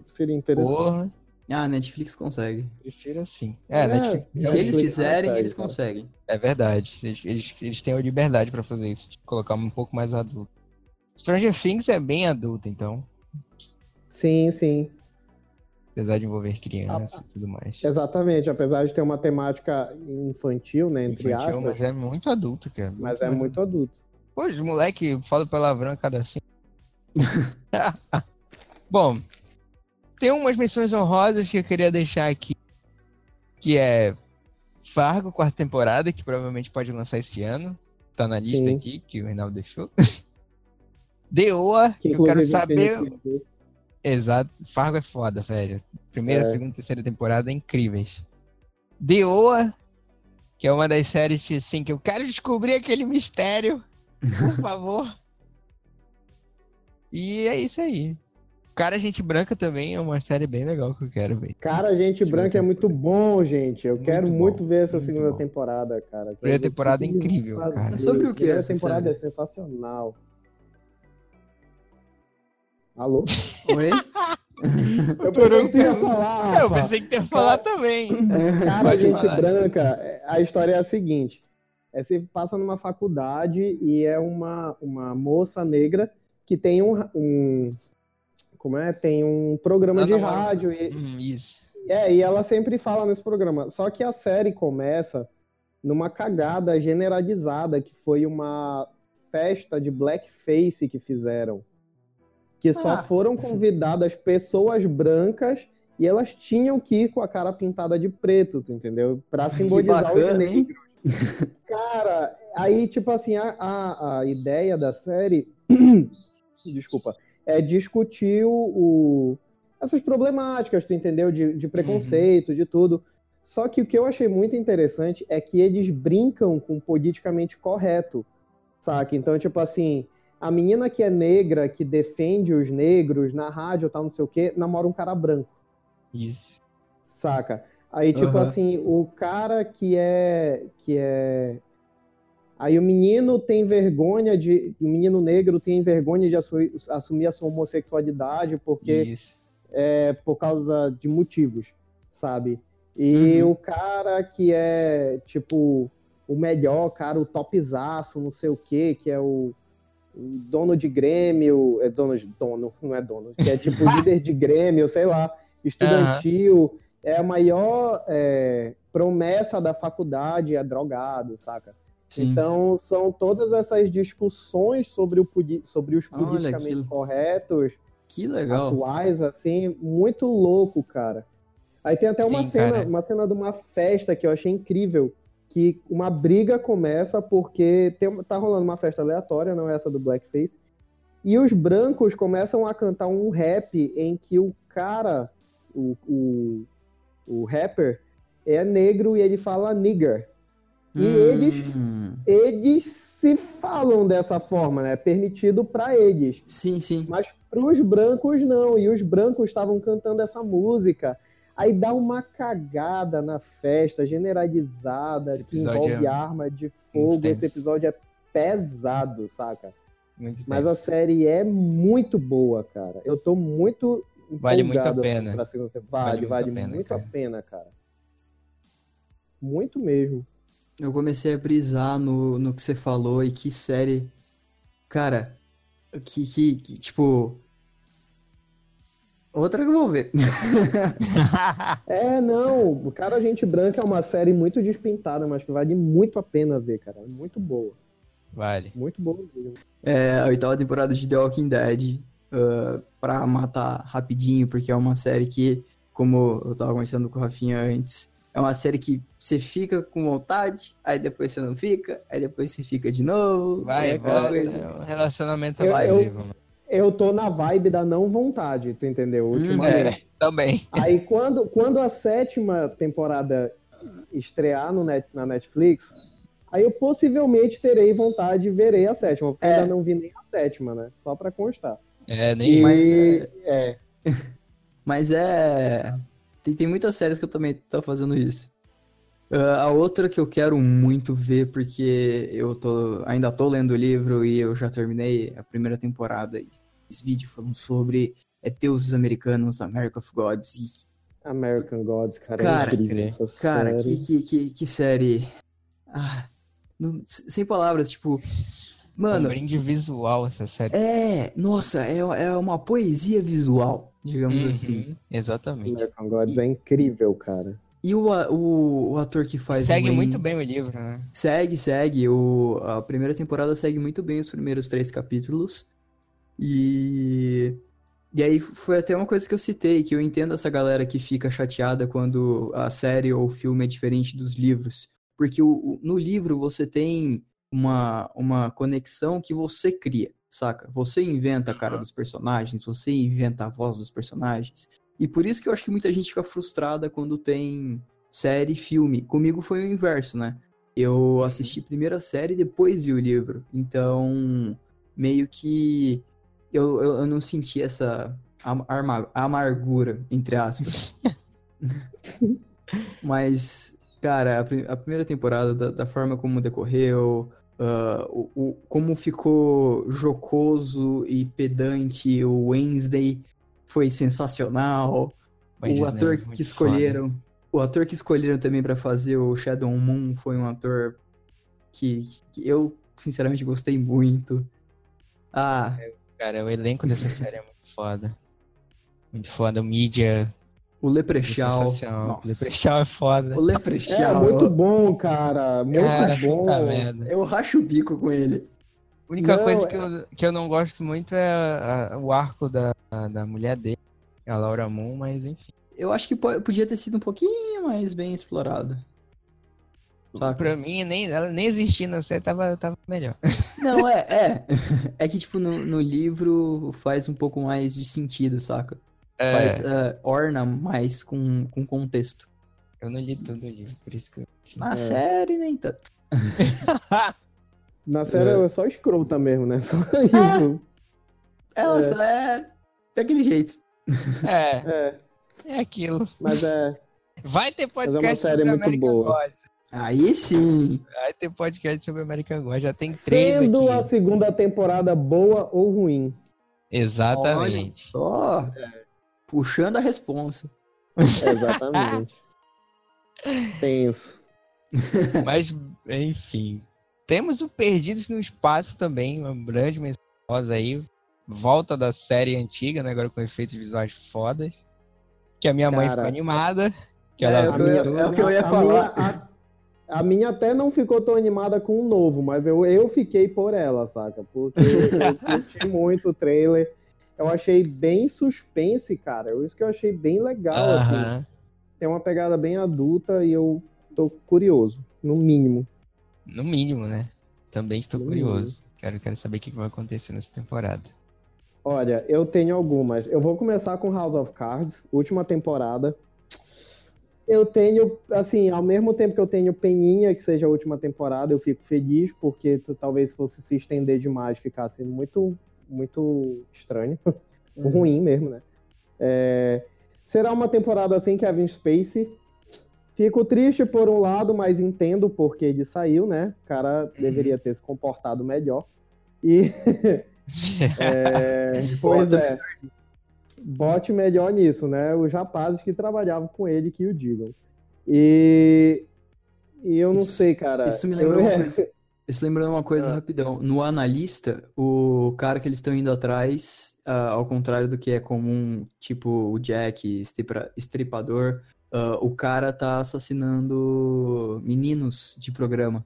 Seria interessante. Porra. Ah, a Netflix consegue. Prefiro assim. É, é Netflix, se eles quiserem, consegue, eles conseguem. É verdade. Eles, eles, eles têm a liberdade para fazer isso, de colocar um pouco mais adulto. Stranger Things é bem adulto, então. Sim, sim. Apesar de envolver criança ah, e tudo mais. Exatamente, apesar de ter uma temática infantil, né? Entre infantil, aspas. Mas é muito adulto, cara. Muito mas é muito adulto. Pô, os moleque fala palavrão a cada assim. <laughs> <laughs> Bom, tem umas menções honrosas que eu queria deixar aqui, que é Fargo, quarta temporada, que provavelmente pode lançar esse ano. Tá na lista Sim. aqui, que o Reinaldo deixou. <laughs> Deoa, que, que eu quero saber. Exato, Fargo é foda, velho. Primeira, é. segunda, terceira temporada incríveis. Deoa, que é uma das séries que, assim, que eu quero descobrir aquele mistério. Por <laughs> favor. E é isso aí. Cara Gente Branca também é uma série bem legal que eu quero ver. Cara Gente Branca é muito bom, gente. Eu Muito quero bom, muito ver essa muito segunda bom. temporada, cara. Primeira temporada é incrível, cara. É sobre o que A essa temporada série? é sensacional. Alô? Oi? <laughs> Eu pensei que tu ia falar, Eu pensei que tu ia falar também. Cara, Pode gente falar. branca, a história é a seguinte: é, você passa numa faculdade e é uma, uma moça negra que tem um, um como é? Tem um programa de rádio e, Hum, isso. é, e ela sempre fala nesse programa. Só que a série começa numa cagada generalizada que foi uma festa de blackface que fizeram. Que só Ah. foram convidadas pessoas brancas e elas tinham que ir com a cara pintada de preto, tu entendeu? Pra simbolizar os bacana, negros. hein? <laughs> Cara, aí, tipo assim, a, a, a ideia da série, <clears throat> desculpa, é discutir o, o- essas problemáticas, tu entendeu? De, de preconceito, de tudo. Só que o que eu achei muito interessante é que eles brincam com o politicamente correto, saca? Então, tipo assim, a menina que é negra, que defende os negros na rádio, tal, não sei o quê, namora um cara branco Isso. saca? Aí, tipo Aham. assim, o cara que é. que é. Aí o menino tem vergonha de. O menino negro tem vergonha de assu- assumir a sua homossexualidade porque é por causa de motivos, sabe? E Uhum. o cara que é, tipo, o melhor, cara, o topzaço, não sei o quê, que é o, o dono de Grêmio, é dono de dono, não é dono, que é tipo <laughs> líder de Grêmio, sei lá, estudantil, é a maior é, promessa da faculdade, é drogado, saca? Sim. Então, são todas essas discussões sobre, o, sobre os Olha politicamente aquilo. corretos que legal. atuais, assim, muito louco, cara. Aí tem até uma Sim, cena, cara. uma cena de uma festa que eu achei incrível, que uma briga começa porque tem, tá rolando uma festa aleatória, não é essa do Blackface, e os brancos começam a cantar um rap em que o cara, o, o, o rapper, é negro e ele fala nigger. E eles, Hum, eles se falam dessa forma, né? É permitido pra eles. Sim, sim. Mas pros brancos não, e os brancos estavam cantando essa música. Aí dá uma cagada na festa generalizada que envolve é arma de fogo. Esse episódio é pesado, saca? Muito Mas a série é muito boa, cara. Eu tô muito Vale muito a assim, pena. pra segunda. Vale, Vale vale, muito a pena, muito cara. a pena, cara. Muito mesmo. Eu comecei a brisar no, no que você falou e que série. Cara, que, que, que, tipo. Outra que eu vou ver. <laughs> É, não, o Cara Gente Branca é uma série muito despintada, mas que vale muito a pena ver, cara. Muito boa. vale. Muito boa mesmo. É a oitava temporada de The Walking Dead. ah, pra matar rapidinho, porque é uma série que, como eu tava conversando com o Rafinha antes, é uma série que você fica com vontade, aí depois você não fica, aí depois você fica de novo. Vai, é aquela volta. coisa. O relacionamento Eu- abusivo, mano. Eu tô na vibe da não vontade, tu entendeu? Ultimamente. É, também. Aí quando, quando a sétima temporada estrear no net, na Netflix, aí eu possivelmente terei vontade e verei a sétima, porque É. ainda não vi nem a sétima, né? Só pra constar. É, nem E Mas é. <laughs> Mas é. Tem, tem muitas séries que eu também tô fazendo isso. Ah, a outra que eu quero muito ver, porque eu tô, ainda tô lendo o livro e eu já terminei a primeira temporada e fiz vídeo falando sobre é, deuses americanos, America of Gods. E, American Gods, cara, Cara, é incrível essa cara, série. que, que, que, que série. Ah, não- sem palavras, tipo. um Mano, brinde visual essa série. é. Nossa, é, é uma poesia visual, digamos assim. Uhum, Exatamente. American Gods é incrível, cara. E o, o, o ator que faz o Segue Wayne- muito bem o livro, né? Segue, segue. O, a primeira temporada segue muito bem os primeiros três capítulos. E. E aí foi até uma coisa que eu citei, que eu entendo essa galera que fica chateada quando a série ou o filme é diferente dos livros. Porque o, o- no livro você tem uma, uma conexão que você cria, saca? Você inventa a cara dos personagens, você inventa a voz dos personagens. E por isso que eu acho que muita gente fica frustrada quando tem série e filme. Comigo foi o inverso, né? eu assisti primeiro a série e depois vi o livro. Então, meio que eu, eu, eu não senti essa amargura, entre aspas. <laughs> Mas, cara, a, a, primeira temporada, da, da forma como decorreu, uh, o, o, como ficou jocoso e pedante o Wednesday foi sensacional. o ator que escolheram. Foda. O ator que escolheram também para fazer o Shadow Moon foi um ator que, que eu, sinceramente, gostei muito. Ah. É, cara, o elenco dessa série é muito foda. Muito foda. O mídia. O Leprechal. O Leprechal é foda. O Leprechal. É muito bom, cara. Muito cara, bom. Eu racho o bico com ele. A única não, coisa é... que, eu, que eu não gosto muito é a, a, o arco da, da mulher dele, a Laura Moon, mas enfim. Eu acho que podia ter sido um pouquinho mais bem explorado. Saca? Pra mim, nem, ela nem existindo série tava, tava melhor. <laughs> Não, é, é. É que, tipo, no, no livro faz um pouco mais de sentido, saca? É... Faz, uh, orna mais com, com contexto. Eu não li todo o livro, por isso que eu... Na é. série, nem tanto. <laughs> Na série é. ela é só escrota mesmo, né? <laughs> Só isso. Ela é. só é daquele jeito. É. É, é aquilo. Mas é... Vai ter podcast Mas é uma série muito American boa. God. Aí sim. Vai ter podcast sobre American God. Já tem três Sendo aqui. a segunda temporada boa ou ruim. Exatamente. Só é. Puxando a responsa. Exatamente. <laughs> Tenso. Mas, enfim. Temos o Perdidos no Espaço também, uma grande mensagem aí. Volta da série antiga, né? Agora com efeitos visuais fodas. Que a minha Cara, mãe ficou animada. Que é, ela é, é o que eu ia falar. A, a minha até não ficou tão animada com o novo, mas eu, eu fiquei por ela, saca? Porque eu <laughs> curti muito o trailer. Eu achei bem suspense, cara. Isso que eu achei bem legal, uh -huh. assim. Tem uma pegada bem adulta e eu tô curioso, no mínimo. No mínimo, né? Também estou no curioso. Quero, quero saber o que vai acontecer nessa temporada. Olha, eu tenho algumas. Eu vou começar com House of Cards, última temporada eu tenho, assim, ao mesmo tempo que eu tenho peninha que seja a última temporada, eu fico feliz, porque talvez fosse se estender demais, ficasse muito, muito estranho. <laughs> Uhum. Ruim mesmo, né? É... Será uma temporada assim, Kevin Spacey. Fico triste por um lado, mas entendo porque ele saiu, né? O cara uhum. deveria ter se comportado melhor. E. <laughs> é... pois é bote melhor nisso, né? Os rapazes que trabalhavam com ele que o digam. E, e eu não isso, sei, cara. Isso me lembrou eu... uma <laughs> coisa. Isso lembrou uma coisa ah. rapidão. No analista, o cara que eles estão indo atrás, uh, ao contrário do que é comum, tipo o Jack, estripador, uh, o cara tá assassinando meninos de programa.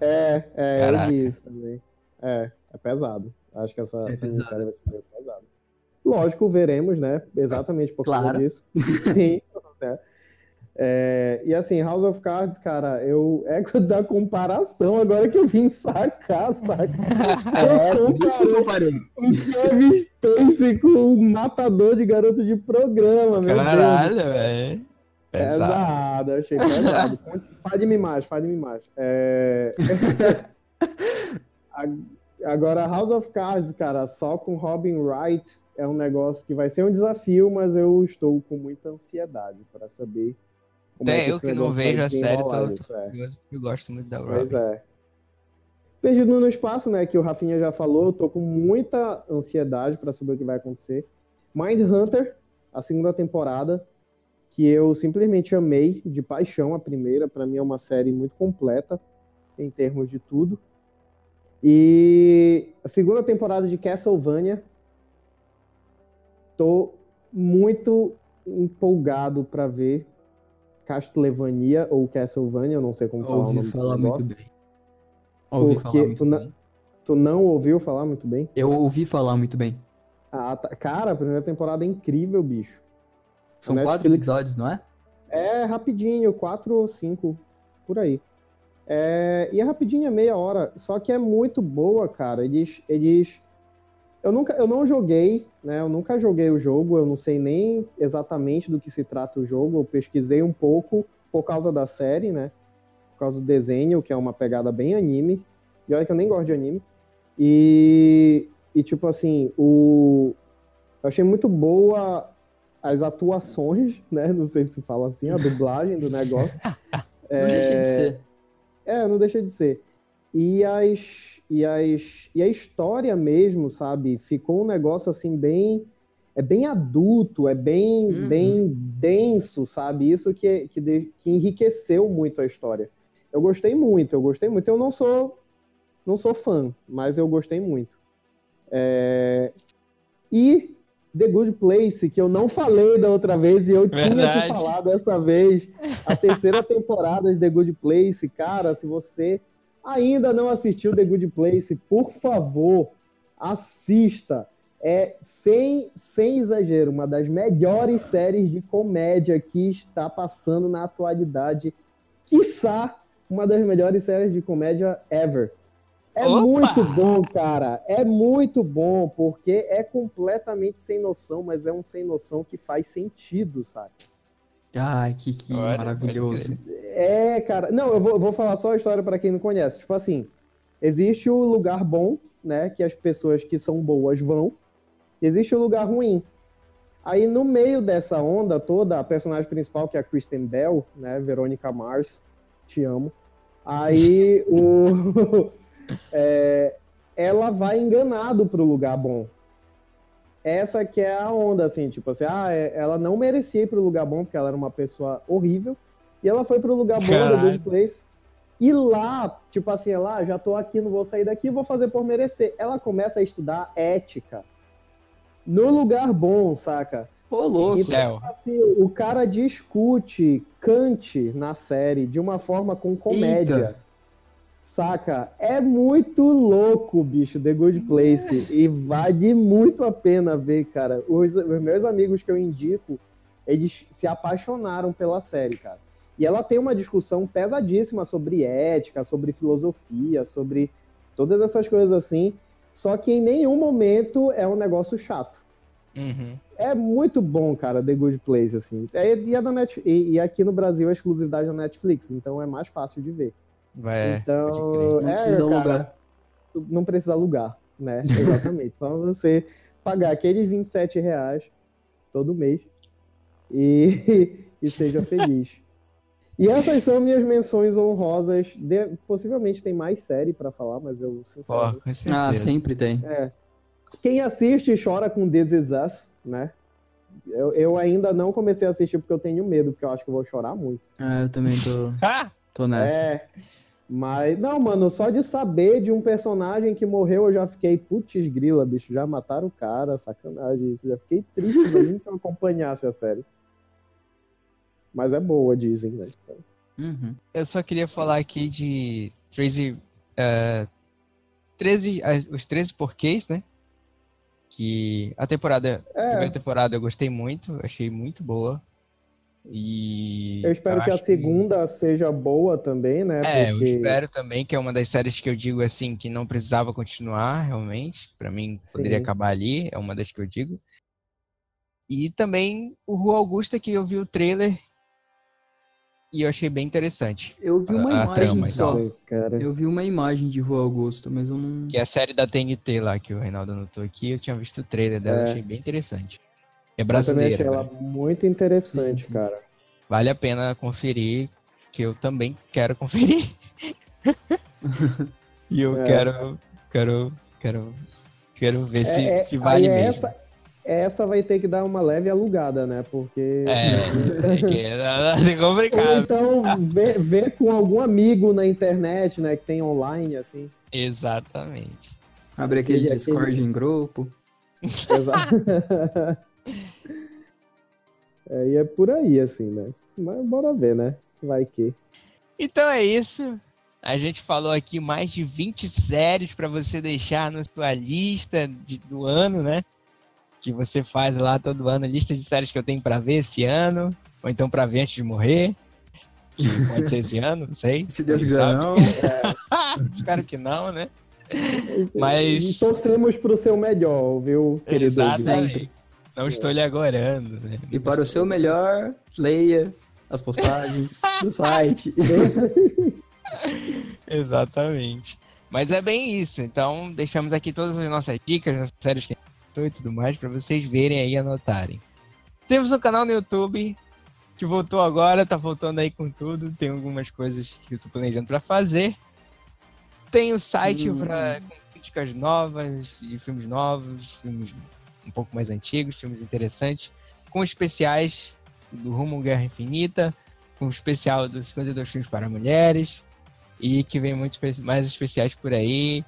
É, é, Caraca. eu vi isso também. É, é pesado. Acho que essa, é essa série vai ser meio pesada. Lógico, veremos, né? Exatamente por causa claro. disso. <laughs> Sim. né? É, e assim, House of Cards, cara, eu é da comparação agora que eu vim sacar, saca? <laughs> É, eu comparei. O Kevin Spacey com o matador de garoto de programa, meu Caralho, velho. Pesado. pesado, achei pesado. Fale-me mais, fale-me mais. É... <laughs> Agora, House of Cards, cara, só com Robin Wright é um negócio que vai ser um desafio, mas eu estou com muita ansiedade para saber Até é que eu que não vejo a série, tô, tô é. eu gosto muito da Robin. Pois é. Perdido no Espaço, né, que o Rafinha já falou, eu tô com muita ansiedade para saber o que vai acontecer. Mind Hunter, a segunda temporada, que eu simplesmente amei de paixão a primeira, para mim é uma série muito completa em termos de tudo. E a segunda temporada de Castlevania, Tô muito empolgado para ver Castlevania ou Castlevania, eu não sei como falar o nome falar muito bem. Ouvi Porque falar muito tu, bem. tu não ouviu falar muito bem? Eu ouvi falar muito bem. Ah, tá. Cara, a primeira temporada é incrível, bicho. São Netflix... quatro episódios, não é? É rapidinho, quatro ou cinco, por aí. É... E é rapidinho, é meia hora. Só que é muito boa, cara. Eles, eles eu nunca, eu não joguei, né? Eu nunca joguei o jogo, eu não sei nem exatamente do que se trata o jogo. Eu pesquisei um pouco por causa da série, né? causa do desenho, que é uma pegada bem anime. E olha que eu nem gosto de anime. E, e tipo assim, o, eu achei muito boa as atuações, <laughs> né? Não sei se fala assim, a dublagem do negócio. é, <laughs> não deixa de ser. É, não deixa de ser. E as, e as e a história mesmo, sabe? Ficou um negócio assim bem é bem adulto, é bem uhum. bem denso, sabe? Isso que que, de, que enriqueceu muito a história. Eu gostei muito, eu gostei muito. Eu não sou não sou fã, mas eu gostei muito. É... E The Good Place, que eu não falei da outra vez e eu Verdade. tinha que falar dessa vez. A terceira temporada de The Good Place, cara, se você ainda não assistiu The Good Place, por favor, assista. É, sem, sem exagero, uma das melhores séries de comédia que está passando na atualidade. Quiçá uma das melhores séries de comédia ever. É Opa! muito bom, cara. É muito bom, porque é completamente sem noção, mas é um sem noção que faz sentido, sabe? Ai, que, que Olha, maravilhoso. É, cara. Não, eu vou, vou falar só a história para quem não conhece. Tipo assim, existe o lugar bom, né? Que as pessoas que são boas vão. Existe o lugar ruim. Aí, no meio dessa onda toda, a personagem principal, que é a Kristen Bell, né? Verônica Mars, te amo. Aí o. <laughs> é, ela vai enganado pro lugar bom. Essa que é a onda, assim, tipo assim, ah, é, ela não merecia ir pro lugar bom, porque ela era uma pessoa horrível, e ela foi pro lugar bom Caralho. da Good Place. E lá, tipo assim, lá, já tô aqui, não vou sair daqui, vou fazer por merecer. Ela começa a estudar ética. No lugar bom, saca? Ô, louco. Então, assim, o cara discute Kant na série de uma forma com comédia. Eita. Saca? É muito louco, bicho, The Good Place. e vale muito a pena ver, cara. Os, os, meus amigos que eu indico, eles se apaixonaram pela série, cara. E ela tem uma discussão pesadíssima sobre ética, sobre filosofia, sobre todas essas coisas assim. Só que em nenhum momento é um negócio chato. Uhum. É muito bom, cara, The Good Place, assim. É, e, é da Net, e, e aqui no Brasil é exclusividade da Netflix, então é mais fácil de ver. Vai, então, não é, precisa cara, alugar. Não precisa alugar, né? <laughs> Exatamente. Só você pagar aqueles 27 reais todo mês e, <laughs> e seja feliz. E essas são minhas menções honrosas. De, possivelmente tem mais série para falar, mas eu sinceramente. Oh, ah, sempre tem. É. Quem assiste chora com This Is Us, né? Eu, eu ainda não comecei a assistir porque eu tenho medo, porque eu acho que eu vou chorar muito. Ah, eu também tô. <laughs> tô nessa. É. Mas, não, mano, só de saber de um personagem que morreu, eu já fiquei, putz grila, bicho, já mataram o cara, sacanagem isso. Já fiquei triste, se eu acompanhasse a série. Mas é boa, dizem, né? Então. Uhum. Eu só queria falar aqui de 13, uh, 13 uh, os 13 porquês, né? Que a temporada, é. a primeira temporada eu gostei muito, achei muito boa. E eu espero eu que a segunda que... seja boa também, né? É, Porque... eu espero também que é uma das séries que eu digo assim que não precisava continuar realmente. Para mim poderia Sim. acabar ali, é uma das que eu digo. E também o Rua Augusta que eu vi o trailer e eu achei bem interessante. Eu vi uma a, imagem a só. Cara. Eu vi uma imagem de Rua Augusta, mas eu não. Que é a série da TNT lá que o Reinaldo anotou aqui. Eu tinha visto o trailer dela, é. achei bem interessante. É brasileira. Eu também achei ela muito interessante, sim, cara. Vale a pena conferir, que eu também quero conferir. <laughs> e eu é. quero, quero, quero, quero ver se, é, é se vale mesmo. Essa, essa vai ter que dar uma leve alugada, né? Porque. É, é, <laughs> é complicado. Ou então ver, ver com algum amigo na internet, né? Que tem online, assim. Exatamente. Abre aquele, aquele Discord aquele... em grupo. Exato. <laughs> <laughs> É, e é por aí, assim, né? Mas bora ver, né? Vai que. Então é isso. A gente falou aqui mais de 20 séries para você deixar na sua lista de, do ano, né? Que você faz lá todo ano, lista de séries que eu tenho para ver esse ano, ou então para ver antes de morrer. Que pode ser esse ano, não sei. Se Deus quiser, não. É. <laughs> Espero que não, né? Mas. E torcemos pro seu melhor, viu, querido? Exatamente. Não estou lhe agorando. Né? E para o seu melhor, leia as postagens do <laughs> site. Exatamente. Mas é bem isso. Então, deixamos aqui todas as nossas dicas, as séries que a e tudo mais, para vocês verem aí e anotarem. Temos um canal no YouTube que voltou agora, tá voltando aí com tudo. Tem algumas coisas que eu tô planejando para fazer. Tem o site hum. para críticas novas, de filmes novos, filmes um pouco mais antigos, filmes interessantes, com especiais do Rumo Guerra Infinita, com o especial dos 52 filmes para mulheres, e que vem muitos mais especiais por aí.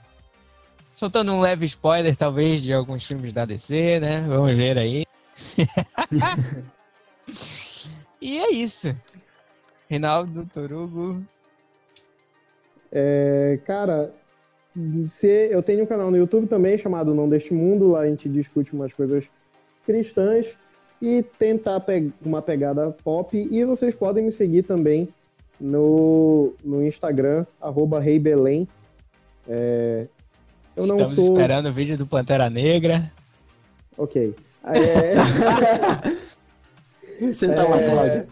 Soltando um leve spoiler, talvez, de alguns filmes da DC, né? Vamos ver aí. <laughs> e é isso. Reinaldo Torugo. É, cara, se, eu tenho um canal no YouTube também chamado Não Deste Mundo. Lá a gente discute umas coisas cristãs e tentar pe uma pegada pop. E vocês podem me seguir também no, no Instagram, arroba Rei Belém. É, eu não Estamos sou... esperando o vídeo do Pantera Negra. Ok. É... <laughs> Senta é... lá, Cláudia.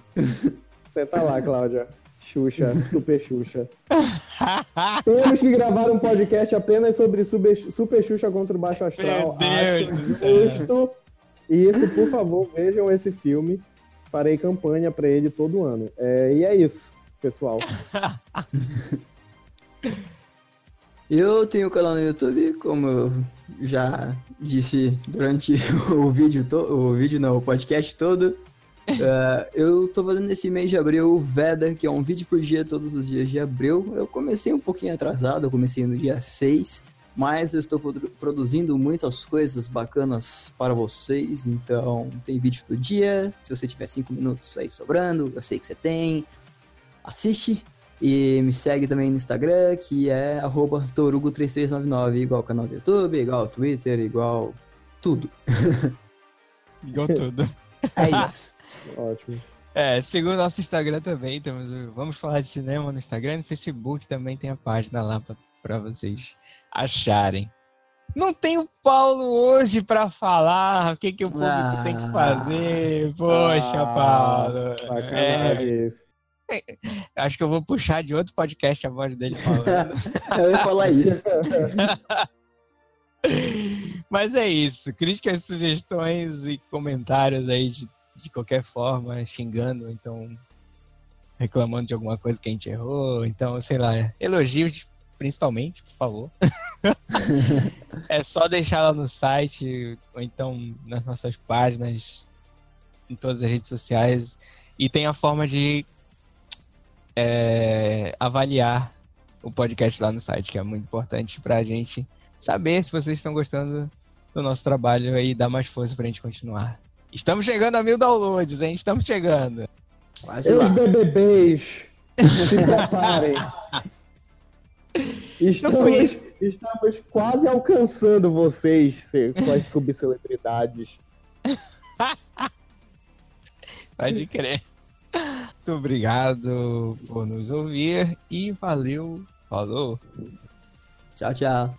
Senta lá, Cláudia. Xuxa, super Xuxa. Temos que gravar um podcast apenas sobre super, super Xuxa contra o Baixo Astral. Meu Deus justo. E isso, por favor, vejam esse filme. Farei campanha para ele todo ano. É, e é isso pessoal? <laughs> eu tenho um canal no YouTube, como eu já disse durante <laughs> o vídeo, o vídeo não, o podcast todo. Uh, eu tô fazendo esse mês de abril o Veda, que é um vídeo por dia todos os dias de abril. Eu comecei um pouquinho atrasado, eu comecei no dia 6, mas eu estou produzindo muitas coisas bacanas para vocês, então tem vídeo do dia. Se você tiver 5 minutos aí sobrando, eu sei que você tem assiste e me segue também no Instagram, que é torugo3399, igual o canal do YouTube, igual o Twitter, igual tudo. igual <laughs> tudo. É isso. Ótimo. É, segundo nosso Instagram também, temos o Vamos Falar de Cinema no Instagram e no Facebook também tem a página lá para vocês acharem. Não tem o Paulo hoje para falar o que, que o público ah, tem que fazer. Poxa, ah, Paulo. Sacanagem é. isso. <laughs> Acho que eu vou puxar de outro podcast a voz dele falando. <laughs> eu ia falar isso. <laughs> Mas é isso. Críticas, sugestões e comentários aí de, de qualquer forma, xingando, então reclamando de alguma coisa que a gente errou. Então, sei lá, elogios principalmente, por favor. <laughs> é só deixar lá no site, ou então nas nossas páginas, em todas as redes sociais. E tem a forma de é, avaliar o podcast lá no site, que é muito importante para a gente saber se vocês estão gostando do nosso trabalho e dar mais força para a gente continuar. Estamos chegando a mil downloads, hein? Estamos chegando. Quase Os BBBs, se <laughs> preparem. Estamos, estamos quase alcançando vocês, suas subcelebridades. <laughs> Pode crer. Muito obrigado por nos ouvir e valeu. Falou. Tchau, tchau.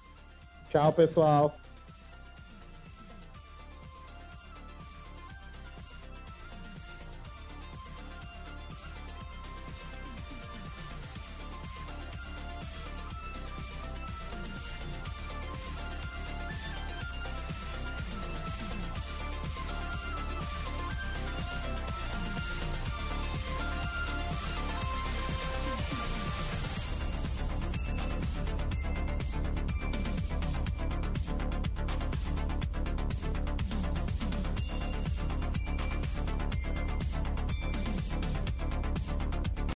Tchau, pessoal.